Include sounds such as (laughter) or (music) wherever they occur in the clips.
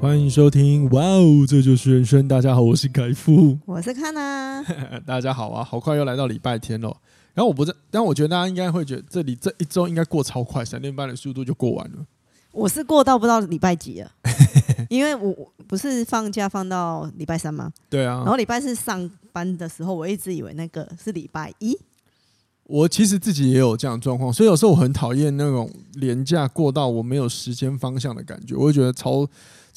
欢迎收听，哇哦，这就是人生。大家好，我是凯夫，我是康娜。(laughs) 大家好啊，好快又来到礼拜天了。然后我不知，但我觉得大家应该会觉得这里这一周应该过超快，闪电般的速度就过完了。我是过到不知道礼拜几了，(laughs) 因为我不是放假放到礼拜三吗？对啊。然后礼拜四上班的时候，我一直以为那个是礼拜一。我其实自己也有这样的状况，所以有时候我很讨厌那种廉价过到我没有时间方向的感觉，我会觉得超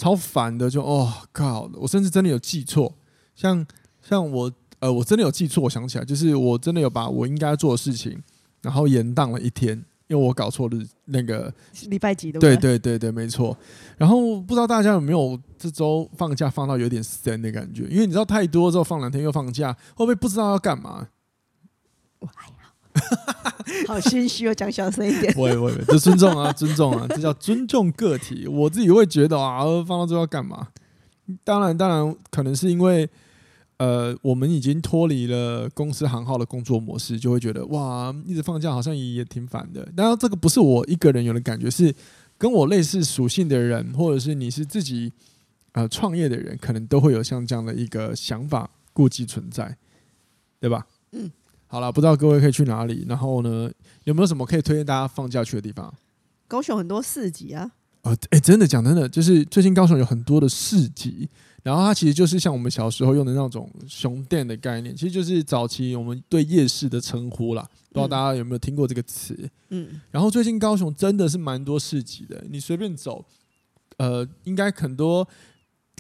超烦的，就哦靠，我甚至真的有记错，像像我。呃，我真的有记错，我想起来，就是我真的有把我应该做的事情，然后延宕了一天，因为我搞错日那个礼拜几的。对对对对，没错。然后不知道大家有没有这周放假放到有点神的感觉，因为你知道太多之后放两天又放假，会不会不知道要干嘛？我还 (laughs) 好，好心虚哦，讲小声一点。喂喂喂，这尊重啊，(laughs) 尊重啊，这叫尊重个体。我自己会觉得啊，放到最后要干嘛？当然当然，可能是因为。呃，我们已经脱离了公司行号的工作模式，就会觉得哇，一直放假好像也也挺烦的。当然，这个不是我一个人有的感觉，是跟我类似属性的人，或者是你是自己呃创业的人，可能都会有像这样的一个想法顾忌存在，对吧？嗯，好了，不知道各位可以去哪里，然后呢，有没有什么可以推荐大家放假去的地方？高雄很多市集啊。啊，哎、欸，真的讲真的，就是最近高雄有很多的市集。然后它其实就是像我们小时候用的那种熊店的概念，其实就是早期我们对夜市的称呼啦。不知道大家有没有听过这个词？嗯。然后最近高雄真的是蛮多市集的，你随便走，呃，应该很多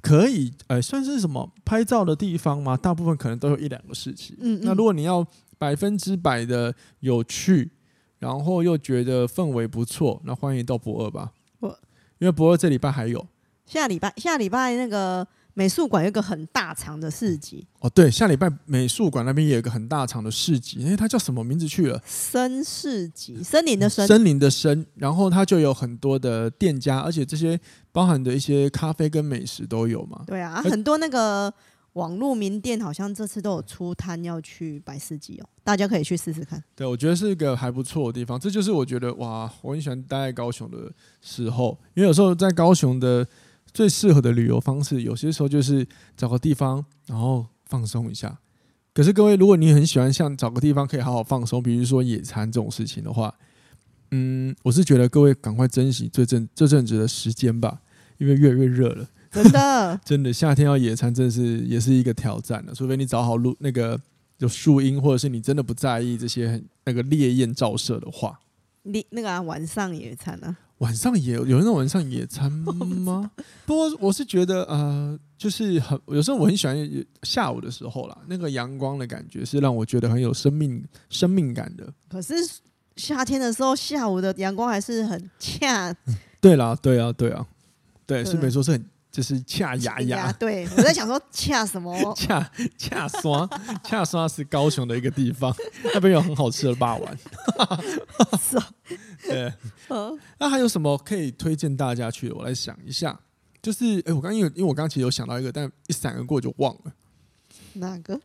可以呃算是什么拍照的地方嘛？大部分可能都有一两个市集。嗯，嗯。那如果你要百分之百的有趣，然后又觉得氛围不错，那欢迎到博二吧。我因为博二这礼拜还有。下礼拜下礼拜那个。美术馆有一个很大场的市集哦，对，下礼拜美术馆那边也有一个很大场的市集，哎，它叫什么名字去了？森市集，森林的森，森林的森，然后它就有很多的店家，而且这些包含的一些咖啡跟美食都有嘛。对啊，啊很多那个网络名店好像这次都有出摊要去摆市集哦，大家可以去试试看。对，我觉得是一个还不错的地方，这就是我觉得哇，我很喜欢待在高雄的时候，因为有时候在高雄的。最适合的旅游方式，有些时候就是找个地方，然后放松一下。可是各位，如果你很喜欢像找个地方可以好好放松，比如说野餐这种事情的话，嗯，我是觉得各位赶快珍惜这阵这阵子的时间吧，因为越来越热了。真的，(laughs) 真的夏天要野餐，真的是也是一个挑战的。除非你找好路那个有树荫，或者是你真的不在意这些那个烈焰照射的话，你那个、啊、晚上野餐呢、啊？晚上也有那种晚上野餐吗？(laughs) 不过我是觉得，呃，就是很有时候我很喜欢下午的时候啦，那个阳光的感觉是让我觉得很有生命生命感的。可是夏天的时候，下午的阳光还是很恰。(laughs) 对啦，对啊，对啊，对，是没错，是很。就是恰牙牙，对，我在想说恰什么？(laughs) 恰恰刷，(laughs) 恰刷是高雄的一个地方，(laughs) 那边有很好吃的霸王。是啊，对。那还有什么可以推荐大家去的？我来想一下，就是哎、欸，我刚因为因为我刚其实有想到一个，但一闪而过就忘了。哪个？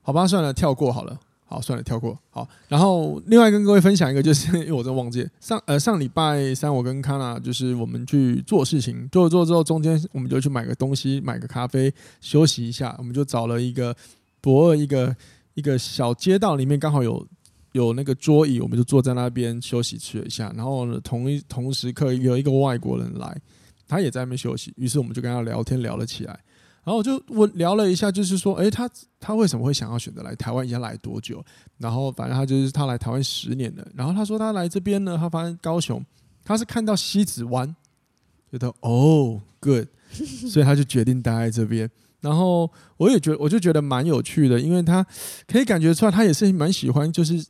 好吧，算了，跳过好了。好，算了，跳过。好，然后另外跟各位分享一个，就是 (laughs) 因为我真忘记上呃上礼拜三，我跟康娜就是我们去做事情，做了做了之后，中间我们就去买个东西，买个咖啡，休息一下。我们就找了一个博二一个一个小街道里面，刚好有有那个桌椅，我们就坐在那边休息吃了一下。然后呢，同一同时刻有一个外国人来，他也在那边休息，于是我们就跟他聊天聊了起来。然后我就我聊了一下，就是说，诶，他他为什么会想要选择来台湾？以前来多久？然后反正他就是他来台湾十年了。然后他说他来这边呢，他发现高雄，他是看到西子湾，觉得哦，good，(laughs) 所以他就决定待在这边。然后我也觉得，我就觉得蛮有趣的，因为他可以感觉出来，他也是蛮喜欢就是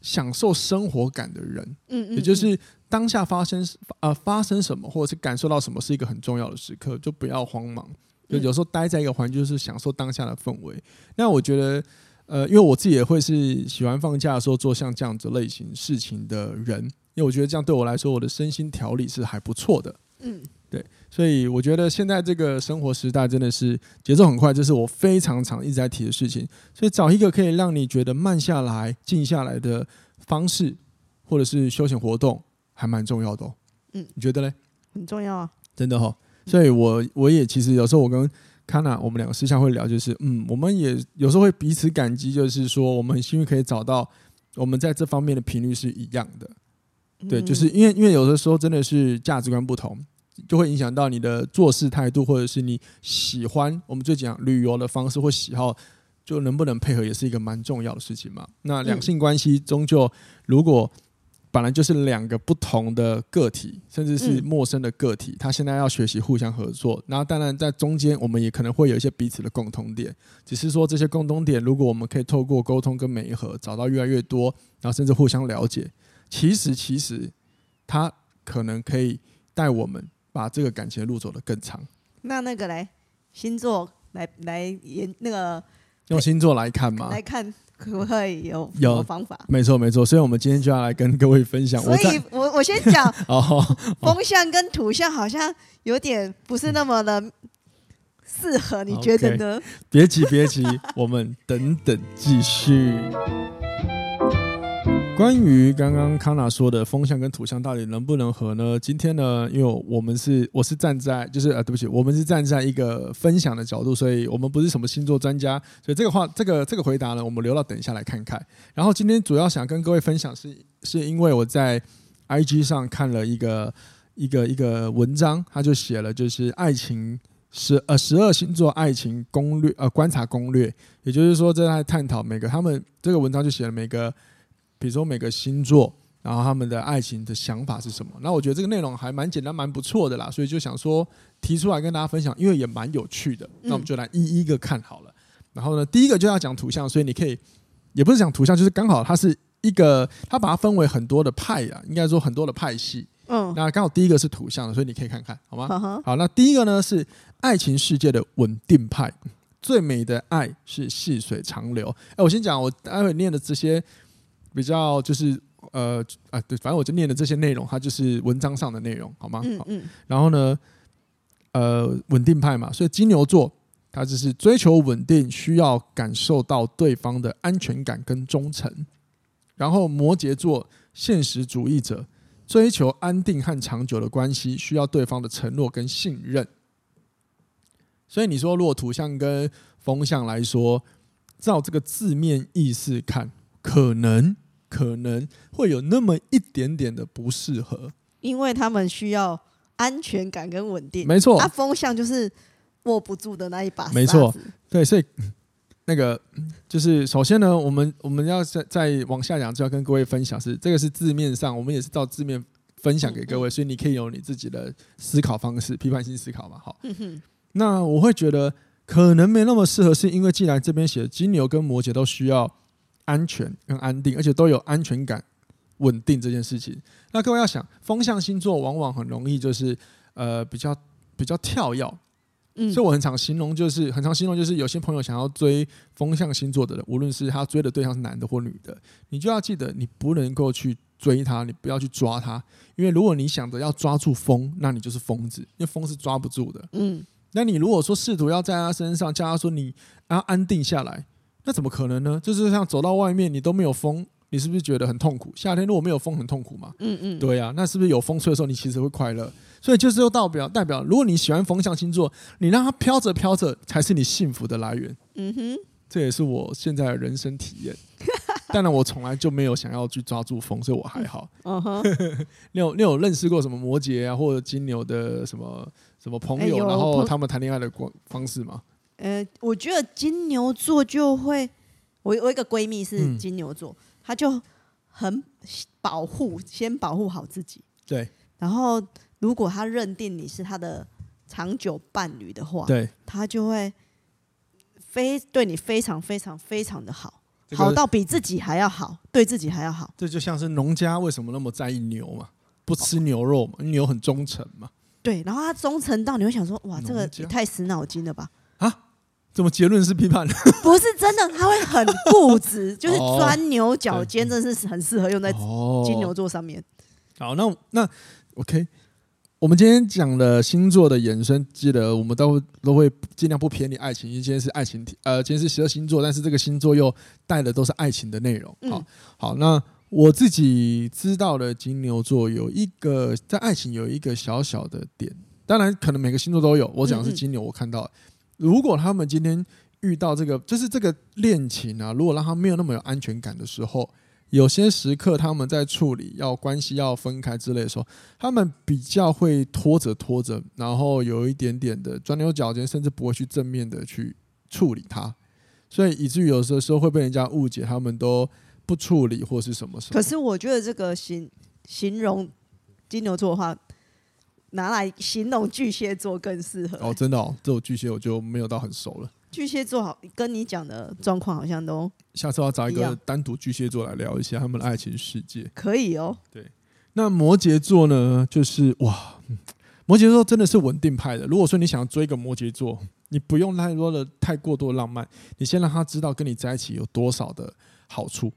享受生活感的人。嗯嗯，也就是当下发生呃发生什么，或者是感受到什么是一个很重要的时刻，就不要慌忙。就有时候待在一个环境，就是享受当下的氛围。那我觉得，呃，因为我自己也会是喜欢放假的时候做像这样子类型事情的人，因为我觉得这样对我来说，我的身心调理是还不错的。嗯，对，所以我觉得现在这个生活时代真的是节奏很快，这是我非常常一直在提的事情。所以找一个可以让你觉得慢下来、静下来的方式，或者是休闲活动，还蛮重要的哦。嗯，你觉得嘞？很重要啊，真的哈、哦。所以我我也其实有时候我跟 Kana 我们两个私下会聊，就是嗯，我们也有时候会彼此感激，就是说我们很幸运可以找到我们在这方面的频率是一样的。对，就是因为因为有的时候真的是价值观不同。就会影响到你的做事态度，或者是你喜欢我们最讲旅游的方式或喜好，就能不能配合，也是一个蛮重要的事情嘛。那两性关系终究，如果本来就是两个不同的个体，甚至是陌生的个体，他现在要学习互相合作，然后当然在中间，我们也可能会有一些彼此的共同点，只是说这些共同点，如果我们可以透过沟通跟媒合，找到越来越多，然后甚至互相了解，其实其实他可能可以带我们。把这个感情的路走得更长。那那个来星座来来研那个用星座来看吗？来看可不可以有有方法？没错没错，所以我们今天就要来跟各位分享。所以我我先讲 (laughs) 哦，风向跟土象好像有点不是那么的适合，你觉得呢？别急别急，我们等等继续。关于刚刚康纳说的风象跟土象到底能不能合呢？今天呢，因为我们是我是站在就是呃，对不起，我们是站在一个分享的角度，所以我们不是什么星座专家，所以这个话这个这个回答呢，我们留到等一下来看看。然后今天主要想跟各位分享是是因为我在 IG 上看了一个一个一个文章，他就写了就是爱情十呃十二星座爱情攻略呃观察攻略，也就是说这在探讨每个他们这个文章就写了每个。比如说每个星座，然后他们的爱情的想法是什么？那我觉得这个内容还蛮简单、蛮不错的啦，所以就想说提出来跟大家分享，因为也蛮有趣的。那我们就来一一个看好了。然后呢，第一个就要讲图像，所以你可以也不是讲图像，就是刚好它是一个，它把它分为很多的派啊，应该说很多的派系。嗯，那刚好第一个是图像的，所以你可以看看好吗？好，那第一个呢是爱情世界的稳定派，最美的爱是细水长流。哎，我先讲，我待会念的这些。比较就是呃啊对，反正我就念的这些内容，它就是文章上的内容，好吗？嗯嗯。然后呢，呃，稳定派嘛，所以金牛座他就是追求稳定，需要感受到对方的安全感跟忠诚。然后摩羯座现实主义者，追求安定和长久的关系，需要对方的承诺跟信任。所以你说，如果土象跟风象来说，照这个字面意思看。可能可能会有那么一点点的不适合，因为他们需要安全感跟稳定。没错，他风向就是握不住的那一把。没错，对，所以那个就是首先呢，我们我们要再再往下讲，就要跟各位分享是这个是字面上，我们也是照字面分享给各位，所以你可以有你自己的思考方式，批判性思考嘛。好，那我会觉得可能没那么适合，是因为既然这边写金牛跟摩羯都需要。安全跟安定，而且都有安全感、稳定这件事情。那各位要想，风象星座往往很容易就是呃比较比较跳跃，嗯，所以我很常形容，就是很常形容，就是有些朋友想要追风象星座的人，无论是他追的对象是男的或女的，你就要记得，你不能够去追他，你不要去抓他，因为如果你想着要抓住风，那你就是疯子，因为风是抓不住的。嗯，那你如果说试图要在他身上叫他说你要安定下来。那怎么可能呢？就是像走到外面，你都没有风，你是不是觉得很痛苦？夏天如果没有风，很痛苦嘛？嗯嗯，对呀、啊。那是不是有风吹的时候，你其实会快乐？所以就是又代表代表，如果你喜欢风象星座，你让它飘着飘着，才是你幸福的来源。嗯哼，这也是我现在的人生体验。当然，我从来就没有想要去抓住风，所以我还好。嗯哼，(laughs) 你有你有认识过什么摩羯啊或者金牛的什么什么朋友，然后他们谈恋爱的方式吗？呃，我觉得金牛座就会，我我一个闺蜜是金牛座，嗯、她就很保护，先保护好自己。对。然后，如果她认定你是她的长久伴侣的话，对，她就会非对你非常非常非常的好，这个、好到比自己还要好，对自己还要好。这就像是农家为什么那么在意牛嘛，不吃牛肉嘛，牛很忠诚嘛。对，然后他忠诚到你会想说，哇，这个也太死脑筋了吧？怎么结论是批判？(laughs) 不是真的，他会很固执，(laughs) 就是钻牛角尖，真的是很适合用在金牛座上面。好，那那 OK，我们今天讲的星座的延伸，记得我们都都会尽量不偏离爱情，因为今天是爱情题，呃，今天是十二星座，但是这个星座又带的都是爱情的内容。好，好，那我自己知道的金牛座有一个在爱情有一个小小的点，当然可能每个星座都有，我讲的是金牛，我看到。如果他们今天遇到这个，就是这个恋情啊，如果让他没有那么有安全感的时候，有些时刻他们在处理要关系要分开之类的时候，他们比较会拖着拖着，然后有一点点的钻牛角尖，甚至不会去正面的去处理它，所以以至于有的时候会被人家误解，他们都不处理或是什么什么。可是我觉得这个形形容金牛座的话。拿来形容巨蟹座更适合哦，真的哦，这种巨蟹我就没有到很熟了。巨蟹座好，跟你讲的状况好像都。下次要找一个单独巨蟹座来聊一下他们的爱情世界。可以哦。对，那摩羯座呢？就是哇，摩羯座真的是稳定派的。如果说你想要追一个摩羯座，你不用太多的、太过多的浪漫，你先让他知道跟你在一起有多少的好处。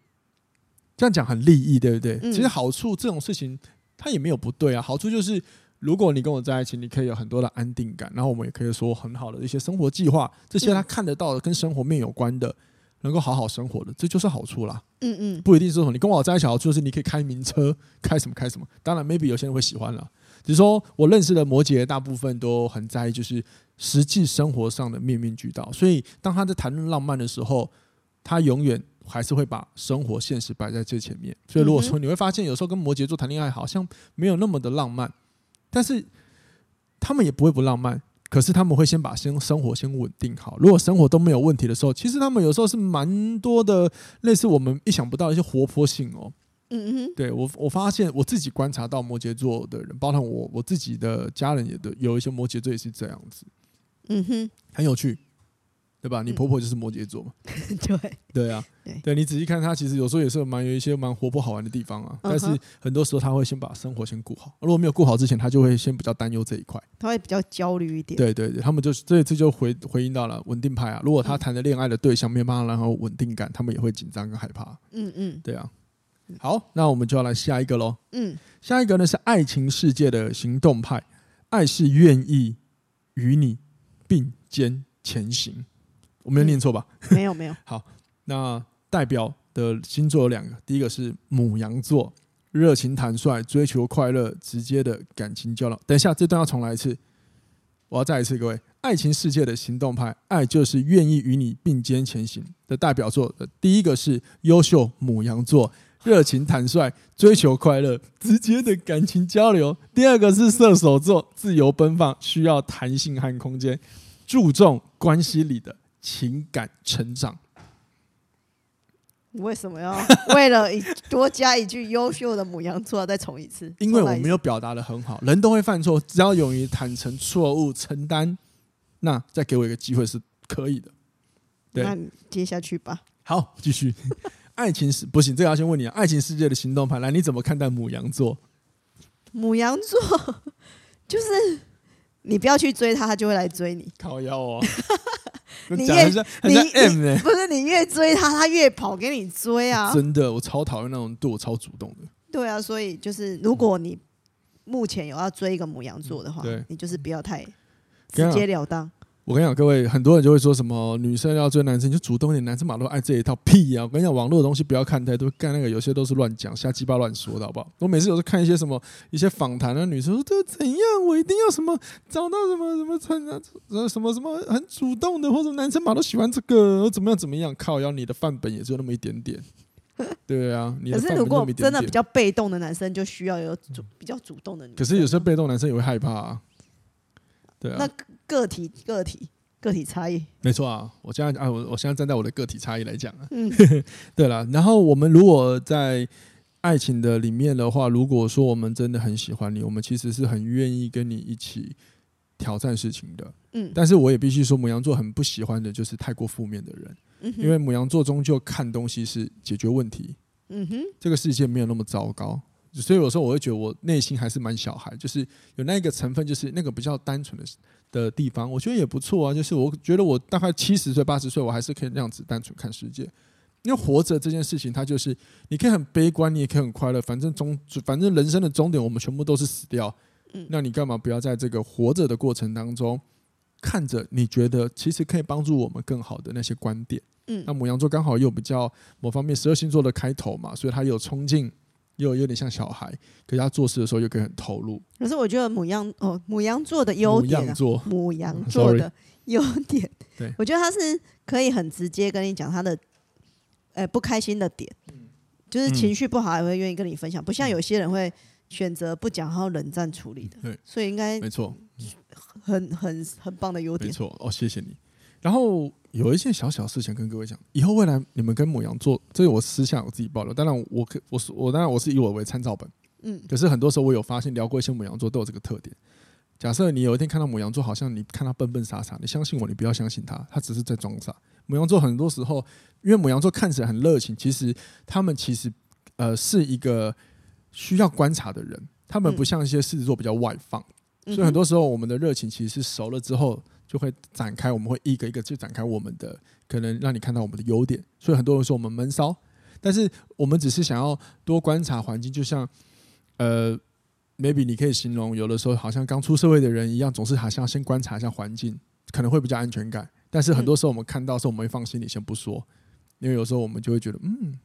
这样讲很利益，对不对？嗯、其实好处这种事情，它也没有不对啊。好处就是。如果你跟我在一起，你可以有很多的安定感，然后我们也可以说很好的一些生活计划，这些他看得到的跟生活面有关的，能够好好生活的，这就是好处啦。嗯嗯，不一定是说你跟我在一起好处就是你可以开名车，开什么开什么。当然，maybe 有些人会喜欢了。只是说我认识的摩羯大部分都很在意，就是实际生活上的面面俱到。所以当他在谈论浪漫的时候，他永远还是会把生活现实摆在最前面。所以如果说你会发现，有时候跟摩羯座谈恋爱好像没有那么的浪漫。但是他们也不会不浪漫，可是他们会先把先生活先稳定好。如果生活都没有问题的时候，其实他们有时候是蛮多的类似我们意想不到的一些活泼性哦。嗯嗯，对我我发现我自己观察到摩羯座的人，包括我我自己的家人也都有一些摩羯座也是这样子。嗯哼，很有趣。对吧？你婆婆就是摩羯座嘛？(laughs) 嗯、对对啊，对，对你仔细看，她其实有时候也是蛮有一些蛮活泼好玩的地方啊。但是很多时候，她会先把生活先顾好。如果没有顾好之前，她就会先比较担忧这一块。她会比较焦虑一点。对对对，他们就这一次就回回应到了稳定派啊。如果她谈的恋爱的对象没有办法让他稳定感，他们也会紧张跟害怕。嗯嗯，对啊。好，那我们就要来下一个喽。嗯，下一个呢是爱情世界的行动派，爱是愿意与你并肩前行。我没有念错吧？嗯、没有没有。(laughs) 好，那代表的星座有两个，第一个是母羊座，热情坦率，追求快乐，直接的感情交流。等一下，这段要重来一次，我要再一次，各位，爱情世界的行动派，爱就是愿意与你并肩前行的代表作。第一个是优秀母羊座，热情坦率，追求快乐，直接的感情交流。第二个是射手座，自由奔放，需要弹性和空间，注重关系里的。情感成长，为什么要 (laughs) 为了多加一句优秀的母羊座再重一次？因为我没有表达的很好，人都会犯错，只要勇于坦诚错误、承担，那再给我一个机会是可以的。对，那你接下去吧。好，继续。(laughs) 爱情是不行，这个要先问你啊。爱情世界的行动派，来，你怎么看待母羊座？母羊座 (laughs) 就是你不要去追他，他就会来追你。靠腰哦。你越你 M 不是你越追他，他越跑给你追啊！真的，我超讨厌那种对我超主动的。对啊，所以就是如果你目前有要追一个母羊座的话，对你就是不要太直截了当。我跟你讲，各位很多人就会说什么女生要追男生就主动一点，男生马都爱这一套屁呀、啊！我跟你讲，网络的东西不要看太多，干那个有些都是乱讲、瞎鸡巴乱说的，好不好？我每次有时候看一些什么一些访谈的女生说这怎样，我一定要什么找到什么什么穿啊什么什么很主动的，或者男生马都喜欢这个，怎么样怎么样？靠，要你的范本也只有那么一点点，(laughs) 对啊。可是如果真的比较被动的男生，就需要有主比较主动的女生。可是有时候被动男生也会害怕啊。对啊。那个体个体。个体差异，没错啊！我现在啊，我我现在站在我的个体差异来讲啊，嗯，(laughs) 对了。然后我们如果在爱情的里面的话，如果说我们真的很喜欢你，我们其实是很愿意跟你一起挑战事情的，嗯。但是我也必须说，母羊座很不喜欢的就是太过负面的人，嗯，因为母羊座终究看东西是解决问题，嗯哼，这个世界没有那么糟糕，所以有时候我会觉得我内心还是蛮小孩，就是有那个成分，就是那个比较单纯的的地方，我觉得也不错啊。就是我觉得我大概七十岁、八十岁，我还是可以那样子单纯看世界。因为活着这件事情，它就是你可以很悲观，你也可以很快乐，反正终反正人生的终点，我们全部都是死掉。嗯，那你干嘛不要在这个活着的过程当中，看着你觉得其实可以帮助我们更好的那些观点？嗯，那母羊座刚好又比较某方面十二星座的开头嘛，所以他有冲劲，又有点像小孩，可是他做事的时候又可以很投入。可是我觉得母羊哦，母羊座的优点，母羊座，牡羊座的优点，对，我觉得他是可以很直接跟你讲他的。呃，不开心的点，就是情绪不好也会愿意跟你分享，不像有些人会选择不讲，然后冷战处理的。对，所以应该没错，很很很棒的优点。没错，哦，谢谢你。然后有一件小小事情跟各位讲，以后未来你们跟母羊座，这个我私下我自己爆料。当然，我可我是我当然我是以我为参照本，嗯，可是很多时候我有发现聊过一些母羊座都有这个特点。假设你有一天看到母羊座，好像你看他笨笨傻傻，你相信我，你不要相信他，他只是在装傻。母羊座很多时候，因为母羊座看起来很热情，其实他们其实呃是一个需要观察的人。他们不像一些狮子座比较外放，嗯、所以很多时候我们的热情其实是熟了之后 (laughs) 就会展开，我们会一个一个去展开我们的可能让你看到我们的优点。所以很多人说我们闷骚，但是我们只是想要多观察环境，就像呃，maybe 你可以形容有的时候好像刚出社会的人一样，总是好像先观察一下环境，可能会比较安全感。但是很多时候我们看到的时候，我们会放心里先不说，因为有时候我们就会觉得，嗯，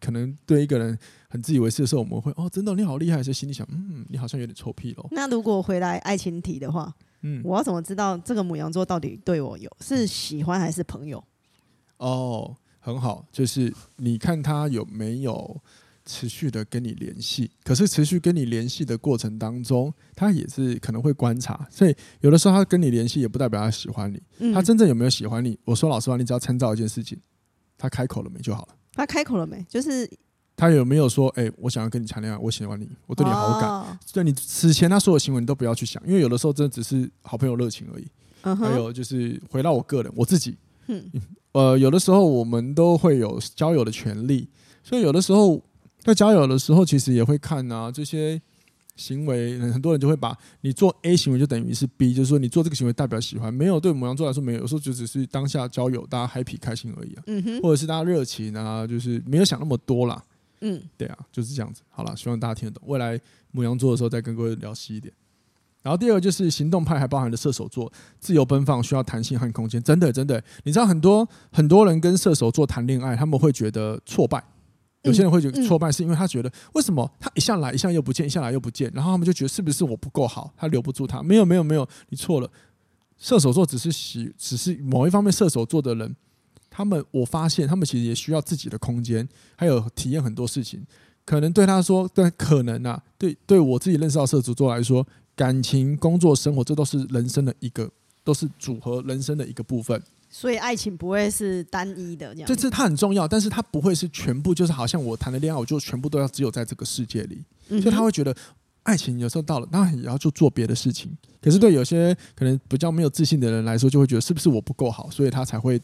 可能对一个人很自以为是的时候，我们会哦，真的你好厉害，所以心里想，嗯，你好像有点臭屁喽。那如果回来爱情题的话，嗯，我要怎么知道这个母羊座到底对我有是喜欢还是朋友？哦，很好，就是你看他有没有。持续的跟你联系，可是持续跟你联系的过程当中，他也是可能会观察，所以有的时候他跟你联系也不代表他喜欢你。嗯、他真正有没有喜欢你？我说老实话，你只要参照一件事情，他开口了没就好了。他开口了没？就是他有没有说，哎、欸，我想要跟你谈恋爱，我喜欢你，我对你好感。哦、对你此前他所有行为你都不要去想，因为有的时候真的只是好朋友热情而已。嗯、还有就是回到我个人，我自己，嗯，呃，有的时候我们都会有交友的权利，所以有的时候。在交友的时候，其实也会看啊，这些行为，很多人就会把你做 A 行为就等于是 B，就是说你做这个行为代表喜欢，没有对母羊座来说没有，有时候就只是当下交友大家 happy 开心而已啊，嗯，或者是大家热情啊，就是没有想那么多啦，嗯，对啊，就是这样子。好了，希望大家听得懂。未来母羊座的时候再跟各位聊细一点。然后第二个就是行动派，还包含了射手座，自由奔放，需要弹性和空间。真的，真的，你知道很多很多人跟射手座谈恋爱，他们会觉得挫败。有些人会觉得挫败，是因为他觉得为什么他一下来一下又不见，一下来又不见，然后他们就觉得是不是我不够好，他留不住他？没有没有没有，你错了。射手座只是喜，只是某一方面，射手座的人，他们我发现他们其实也需要自己的空间，还有体验很多事情。可能对他说，对可能啊，对对我自己认识到射手座来说，感情、工作、生活，这都是人生的一个，都是组合人生的一个部分。所以爱情不会是单一的这样，就是它很重要，但是它不会是全部，就是好像我谈的恋爱，我就全部都要只有在这个世界里。嗯、所以他会觉得爱情有时候到了，那然也要去做别的事情。可是对有些可能比较没有自信的人来说，就会觉得是不是我不够好，所以他才会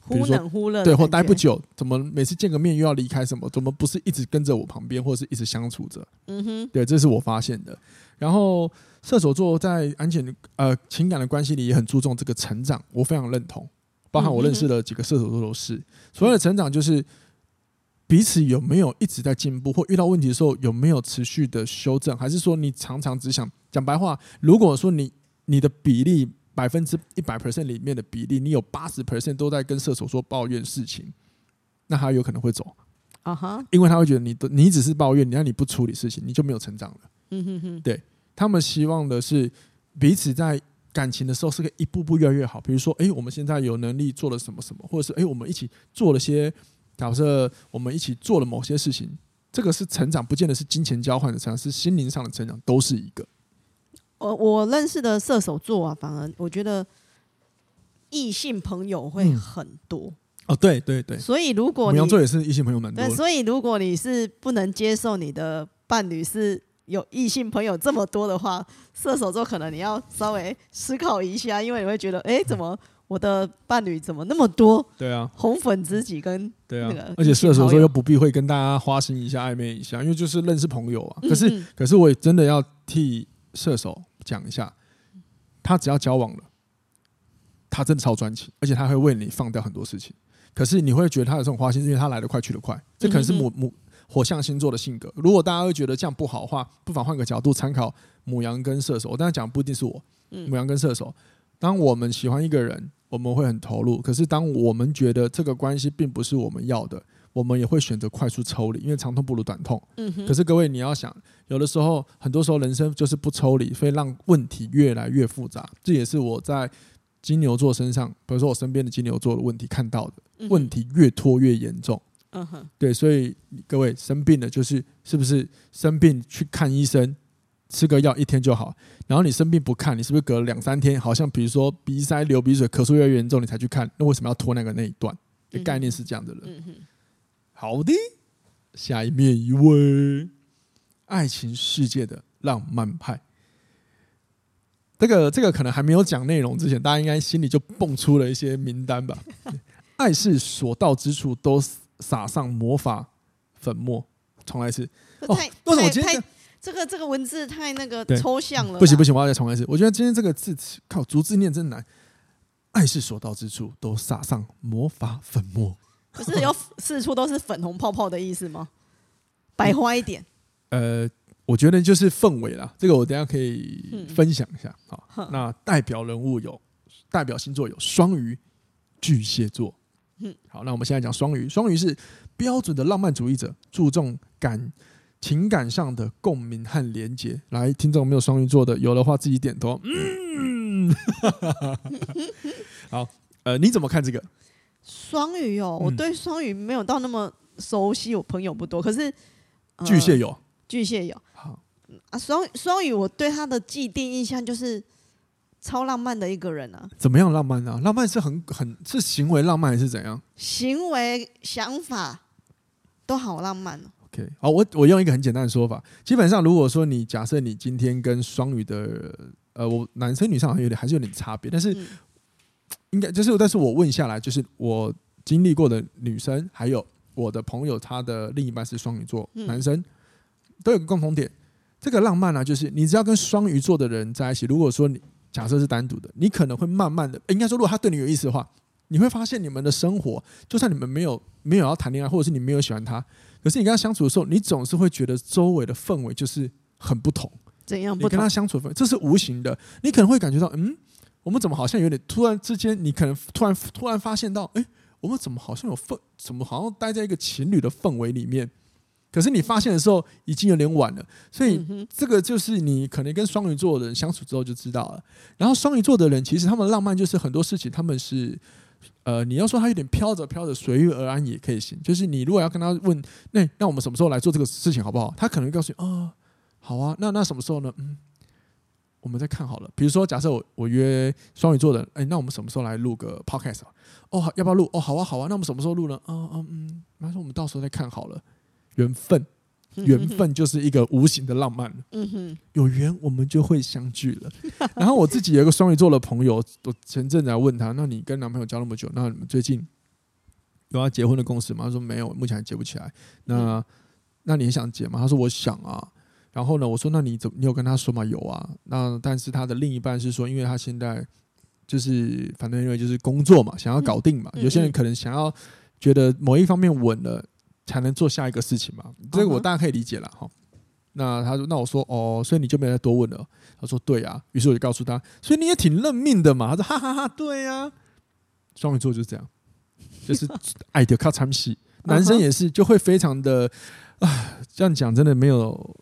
忽冷忽热，对，或待不久，怎么每次见个面又要离开？什么？怎么不是一直跟着我旁边，或者是一直相处着？嗯哼，对，这是我发现的。然后射手座在安全呃情感的关系里也很注重这个成长，我非常认同。包含我认识的几个射手座都是，所谓的成长就是彼此有没有一直在进步，或遇到问题的时候有没有持续的修正，还是说你常常只想讲白话？如果说你你的比例百分之一百 percent 里面的比例，你有八十 percent 都在跟射手说抱怨事情，那他有可能会走啊哈，因为他会觉得你的你只是抱怨，你让你不处理事情，你就没有成长了。嗯哼哼，对，他们希望的是彼此在。感情的时候是个一步步越来越好，比如说，哎，我们现在有能力做了什么什么，或者是哎，我们一起做了些，假设我们一起做了某些事情，这个是成长，不见得是金钱交换的成长，是心灵上的成长，都是一个。我我认识的射手座啊，反而我觉得异性朋友会很多。嗯、哦，对对对。所以如果你羊座也是异性朋友蛮多。对，所以如果你是不能接受你的伴侣是。有异性朋友这么多的话，射手座可能你要稍微思考一下，因为你会觉得，哎，怎么我的伴侣怎么那么多？对啊，红粉知己跟对啊，而且射手座又不必会跟大家花心一下、暧昧一下，因为就是认识朋友啊。可是，嗯、可是我也真的要替射手讲一下，他只要交往了，他真的超专情，而且他会为你放掉很多事情。可是你会觉得他有这种花心，是因为他来得快去得快，这可能是母母火象星座的性格。如果大家会觉得这样不好的话，不妨换个角度参考母羊跟射手。我当然讲不一定是我，母羊跟射手。当我们喜欢一个人，我们会很投入。可是当我们觉得这个关系并不是我们要的，我们也会选择快速抽离，因为长痛不如短痛。可是各位你要想，有的时候，很多时候人生就是不抽离，所以让问题越来越复杂。这也是我在。金牛座身上，比如说我身边的金牛座的问题看到的问题越拖越严重。嗯哼，对，所以各位生病了，就是是不是生病去看医生，吃个药一天就好。然后你生病不看，你是不是隔了两三天，好像比如说鼻塞、流鼻水、咳嗽越来越严重，你才去看？那为什么要拖那个那一段？概念是这样的人。好的，下一面一位，爱情世界的浪漫派。这个这个可能还没有讲内容之前，大家应该心里就蹦出了一些名单吧。(laughs) 爱是所到之处都撒上魔法粉末，重来一次。哦，为什么我今天这个这个文字太那个抽象了？不行不行，我要再重来一次。我觉得今天这个字词靠逐字念真难。爱是所到之处都撒上魔法粉末，不是有四处都是粉红泡泡的意思吗？白花一点，呃。我觉得就是氛围啦，这个我等下可以分享一下。好，那代表人物有，代表星座有双鱼、巨蟹座。嗯好，那我们现在讲双鱼。双鱼是标准的浪漫主义者，注重感情感上的共鸣和连接。来，听众没有双鱼座的，有的话自己点头。嗯，(laughs) (laughs) 好，呃，你怎么看这个双鱼哦？我对双鱼没有到那么熟悉，我朋友不多。可是巨蟹有。巨蟹有好啊，双双鱼，我对他的既定印象就是超浪漫的一个人啊。怎么样浪漫啊？浪漫是很很是行为浪漫还是怎样？行为想法都好浪漫哦。OK，好，我我用一个很简单的说法，基本上如果说你假设你今天跟双鱼的呃，我男生女生好像有点还是有点差别，但是应该就是，但是我问下来，就是我经历过的女生，还有我的朋友，他的另一半是双鱼座男生。都有个共同点，这个浪漫呢、啊，就是你只要跟双鱼座的人在一起，如果说你假设是单独的，你可能会慢慢的，应该说，如果他对你有意思的话，你会发现你们的生活，就算你们没有没有要谈恋爱，或者是你没有喜欢他，可是你跟他相处的时候，你总是会觉得周围的氛围就是很不同。怎样不同？你跟他相处的氛围，这是无形的，你可能会感觉到，嗯，我们怎么好像有点突然之间，你可能突然突然发现到，哎，我们怎么好像有氛，怎么好像待在一个情侣的氛围里面？可是你发现的时候已经有点晚了，所以这个就是你可能跟双鱼座的人相处之后就知道了。然后双鱼座的人其实他们的浪漫就是很多事情他们是，呃，你要说他有点飘着飘着随遇而安也可以行。就是你如果要跟他问，那那我们什么时候来做这个事情好不好？他可能会告诉你啊，好啊，那那什么时候呢？嗯，我们再看好了。比如说假设我我约双鱼座的人，哎，那我们什么时候来录个 podcast 啊？哦，要不要录？哦，好啊，好啊。那我们什么时候录呢？啊啊嗯，那说我们到时候再看好了。缘分，缘分就是一个无形的浪漫。嗯哼，有缘我们就会相聚了。(laughs) 然后我自己有一个双鱼座的朋友，我前阵子还问他：“那你跟男朋友交那么久，那你们最近有要结婚的共识吗？”他说：“没有，目前还结不起来。”那那你想结吗？他说：“我想啊。”然后呢，我说：“那你怎么？你有跟他说吗？”有啊。那但是他的另一半是说，因为他现在就是反正因为就是工作嘛，想要搞定嘛。有些人可能想要觉得某一方面稳了。才能做下一个事情嘛？这个我大家可以理解了哈。那他说，那我说哦，所以你就没再多问了。他说对啊，于是我就告诉他，所以你也挺认命的嘛。他说哈哈哈，对呀。双鱼座就是这样，就是爱的靠参戏，(laughs) 男生也是就会非常的啊，这样讲真的没有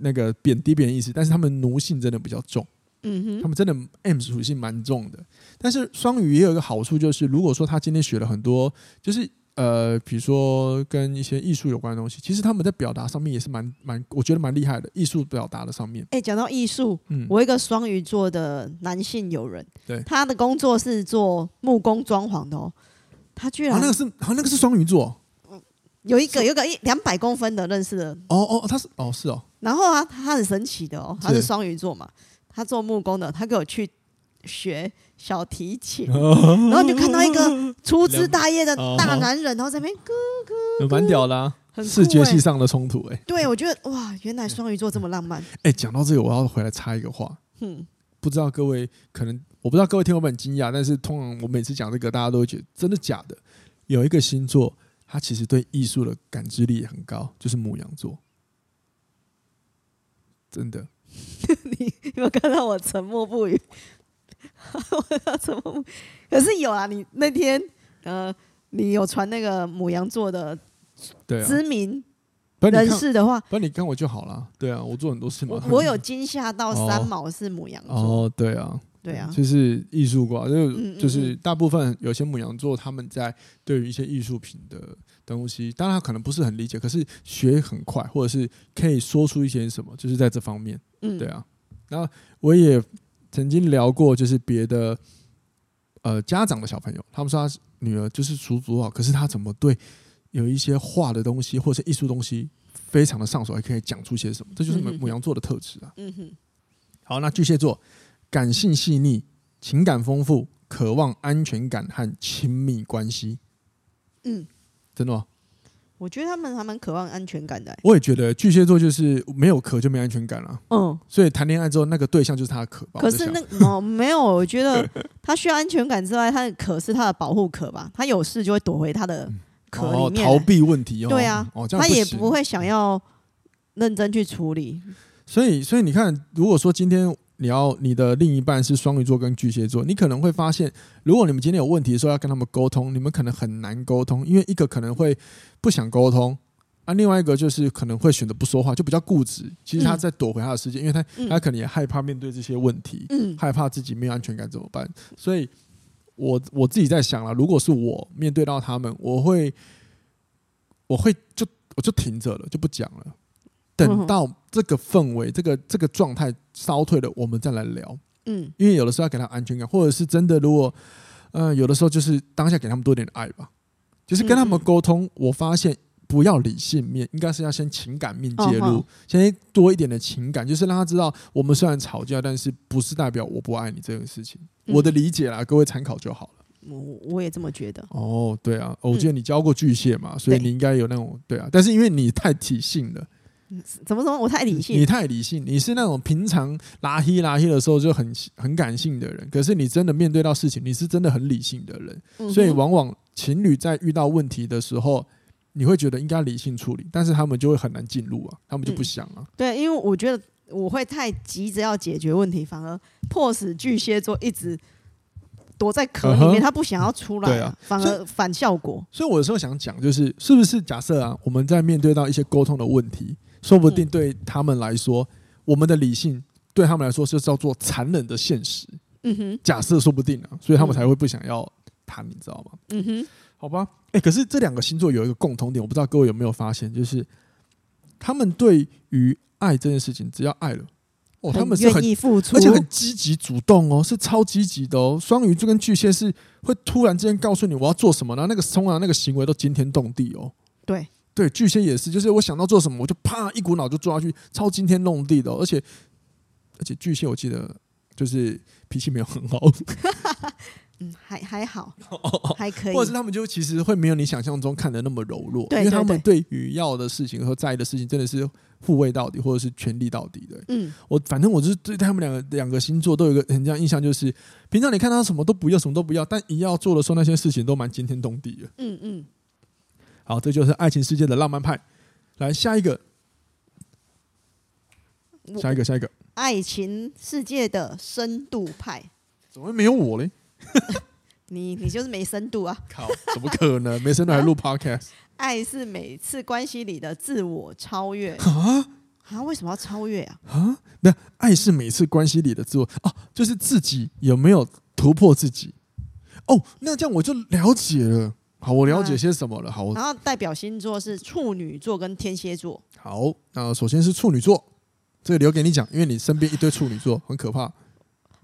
那个贬低别人意思，但是他们奴性真的比较重。嗯哼，他们真的 M 属性蛮重的。但是双鱼也有一个好处，就是如果说他今天学了很多，就是。呃，比如说跟一些艺术有关的东西，其实他们在表达上面也是蛮蛮，我觉得蛮厉害的。艺术表达的上面，哎，讲到艺术，嗯，我一个双鱼座的男性友人，对，他的工作是做木工装潢的哦，他居然，啊、那个是，好、啊、那个是双鱼座，有一个有一个一两百公分的认识的，哦哦，他是，哦是哦，然后啊，他很神奇的哦，他是双鱼座嘛，他做木工的，他给我去学小提琴，然后就看到一个 (laughs) 粗枝大叶的大男人，然后在那边咯咯，蛮屌的，很视觉系上的冲突哎。对，我觉得哇，原来双鱼座这么浪漫。哎，讲到这个，我要回来插一个话，嗯，不知道各位可能，我不知道各位听我们很惊讶，但是通常我每次讲这个，大家都会觉得真的假的。有一个星座，他其实对艺术的感知力也很高，就是母羊座，真的。(laughs) 你有没有看到我沉默不语？(laughs) 我要沉默不，可是有啊。你那天呃，你有传那个母羊座的知名人士的话，不然你看我就好了。对啊，我做很多事嘛。我有 (laughs) 惊吓到三毛是母羊座。哦，对啊。对啊，就是艺术挂，就就是大部分有些母羊座他们在对于一些艺术品的东西，当然他可能不是很理解，可是学很快，或者是可以说出一些什么，就是在这方面，嗯，对啊。然后我也曾经聊过，就是别的呃家长的小朋友，他们说他女儿就是属猪好，可是他怎么对有一些画的东西或者艺术东西非常的上手，还可以讲出些什么，这就是母母羊座的特质啊。嗯哼。好，那巨蟹座。感性细腻，情感丰富，渴望安全感和亲密关系。嗯，真的吗？我觉得他们还蛮渴望安全感的。我也觉得巨蟹座就是没有壳就没安全感了。嗯，所以谈恋爱之后，那个对象就是他的壳吧？可是那哦，没有，我觉得他需要安全感之外，他的壳是他的保护壳吧？他有事就会躲回他的壳里面，逃避问题。对啊，他也不会想要认真去处理。所以，所以你看，如果说今天。你要你的另一半是双鱼座跟巨蟹座，你可能会发现，如果你们今天有问题的时候要跟他们沟通，你们可能很难沟通，因为一个可能会不想沟通，啊，另外一个就是可能会选择不说话，就比较固执。其实他在躲回他的世界，因为他他可能也害怕面对这些问题，害怕自己没有安全感怎么办？所以我我自己在想了，如果是我面对到他们，我会我会就我就停着了，就不讲了。等到这个氛围、这个这个状态烧退了，我们再来聊。嗯，因为有的时候要给他安全感，或者是真的，如果呃有的时候就是当下给他们多点爱吧，就是跟他们沟通。我发现不要理性面，应该是要先情感面介入，先多一点的情感，就是让他知道，我们虽然吵架，但是不是代表我不爱你这个事情。我的理解啦，各位参考就好了。我我也这么觉得。哦，对啊，我记得你教过巨蟹嘛，所以你应该有那种对啊，但是因为你太体性了。怎么怎么？我太理性。你太理性，你是那种平常拉黑拉黑的时候就很很感性的人，可是你真的面对到事情，你是真的很理性的人。嗯、所以往往情侣在遇到问题的时候，你会觉得应该理性处理，但是他们就会很难进入啊，他们就不想啊、嗯。对，因为我觉得我会太急着要解决问题，反而迫使巨蟹座一直躲在壳里面，他不想要出来，啊，反而反效果。所以我有时候想讲，就是是不是假设啊，我们在面对到一些沟通的问题。说不定对他们来说，我们的理性对他们来说是叫做残忍的现实。嗯哼，假设说不定啊，所以他们才会不想要谈，你知道吗？嗯哼，好吧。哎，可是这两个星座有一个共同点，我不知道各位有没有发现，就是他们对于爱这件事情，只要爱了，哦，他们是很付出，而且很积极主动哦，是超积极的哦。双鱼座跟巨蟹是会突然之间告诉你我要做什么，然后那个通常那个行为都惊天动地哦。对。对，巨蟹也是，就是我想到做什么，我就啪一股脑就做下去，超惊天动地的，而且而且巨蟹我记得就是脾气没有很好，(laughs) 嗯，还还好，还可以，或者是他们就其实会没有你想象中看的那么柔弱，因为他们对于要的事情和在意的事情真的是护卫到底，或者是全力到底的。嗯，我反正我就是对他们两个两个星座都有一个很这样印象，就是平常你看他什么都不要，什么都不要，但一要做的时候，那些事情都蛮惊天动地的。嗯嗯。好，这就是爱情世界的浪漫派。来下一个，下一个，下一个，爱情世界的深度派。怎么会没有我嘞？(laughs) 你你就是没深度啊！靠，怎么可能没深度还录 (laughs) Podcast？爱是每次关系里的自我超越啊啊！为什么要超越啊？啊，那爱是每次关系里的自我哦，就是自己有没有突破自己？哦，那这样我就了解了。好，我了解些什么了。好，然后代表星座是处女座跟天蝎座。好，那首先是处女座，这个留给你讲，因为你身边一堆处女座，很可怕。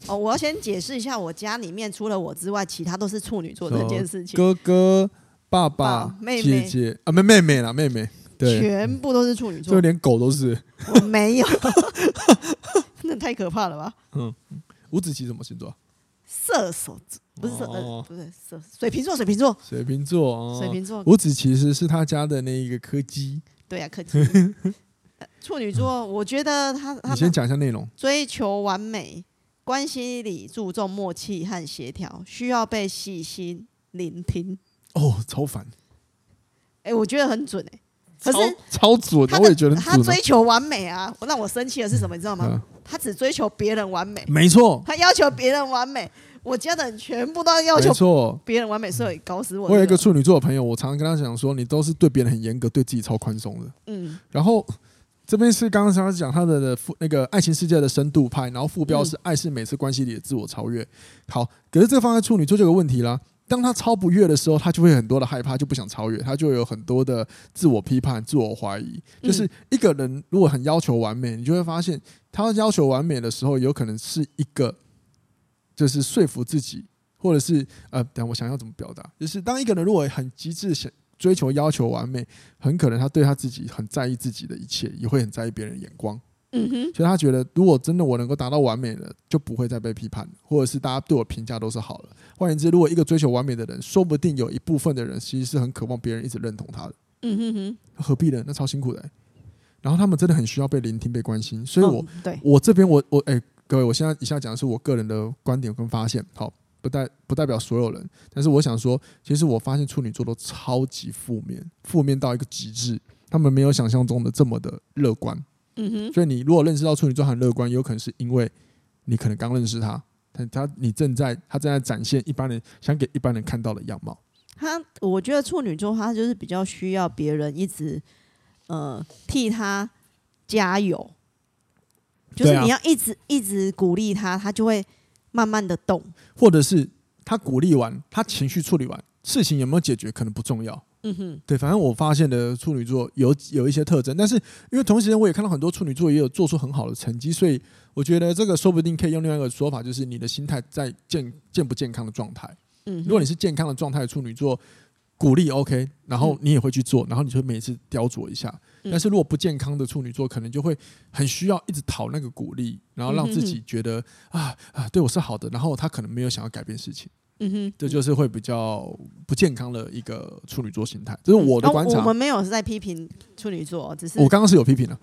哦，我要先解释一下，我家里面除了我之外，其他都是处女座这件事情。哥哥、爸爸、妹妹、姐姐啊，没妹妹啦，妹妹，对，全部都是处女座，就连狗都是。我没有，(laughs) 那太可怕了吧？嗯，吴子琪什么星座？射手座不是射，呃，不是射水瓶座，水瓶座，水瓶座，哦，水瓶座。五子其实是他家的那一个柯基。对啊，柯基。(laughs) 处女座，我觉得他，他你先讲一下内容。追求完美，关系里注重默契和协调，需要被细心聆听。哦，超烦。哎，我觉得很准哎。可是超准，我也觉得他追求完美啊！让我生气的是什么？你知道吗？他只追求别人完美，没错。他要求别人完美，我家的人全部都要求错别人完美，所以搞死我。我有一个处女座的朋友，我常常跟他讲说，你都是对别人很严格，对自己超宽松的。嗯。然后这边是刚刚他讲他的副那个爱情世界的深度派，然后副标是爱是每次关系里的自我超越。好，可是这个放在处女座就有问题啦。当他超不悦的时候，他就会很多的害怕，就不想超越，他就有很多的自我批判、自我怀疑。就是一个人如果很要求完美，你就会发现他要求完美的时候，有可能是一个就是说服自己，或者是呃，等我想要怎么表达，就是当一个人如果很极致想追求要求完美，很可能他对他自己很在意自己的一切，也会很在意别人的眼光。嗯哼，所以他觉得，如果真的我能够达到完美了，就不会再被批判，或者是大家对我评价都是好了。换言之，如果一个追求完美的人，说不定有一部分的人其实是很渴望别人一直认同他的。嗯哼哼，何必呢？那超辛苦的欸。然后他们真的很需要被聆听、被关心。所以我，对我这边，我我哎，各位，我现在以下讲的是我个人的观点跟发现，好，不代不代表所有人。但是我想说，其实我发现处女座都超级负面，负面到一个极致，他们没有想象中的这么的乐观。嗯哼，所以你如果认识到处女座很乐观，有可能是因为你可能刚认识他，他他你正在他正在展现一般人想给一般人看到的样貌。他我觉得处女座他就是比较需要别人一直呃替他加油，就是你要一直一直鼓励他，他就会慢慢的动，或者是他鼓励完，他情绪处理完，事情有没有解决可能不重要。嗯哼，对，反正我发现的处女座有有一些特征，但是因为同时间我也看到很多处女座也有做出很好的成绩，所以我觉得这个说不定可以用另外一个说法，就是你的心态在健健不健康的状态。嗯，如果你是健康的状态，处女座鼓励 OK，然后你也会去做，然后你就会每次雕琢一下。但是如果不健康的处女座，可能就会很需要一直讨那个鼓励，然后让自己觉得啊啊对我是好的，然后他可能没有想要改变事情。嗯哼，这就是会比较不健康的一个处女座心态，这是我的观察。我们没有是在批评处女座，只是我刚刚是有批评的，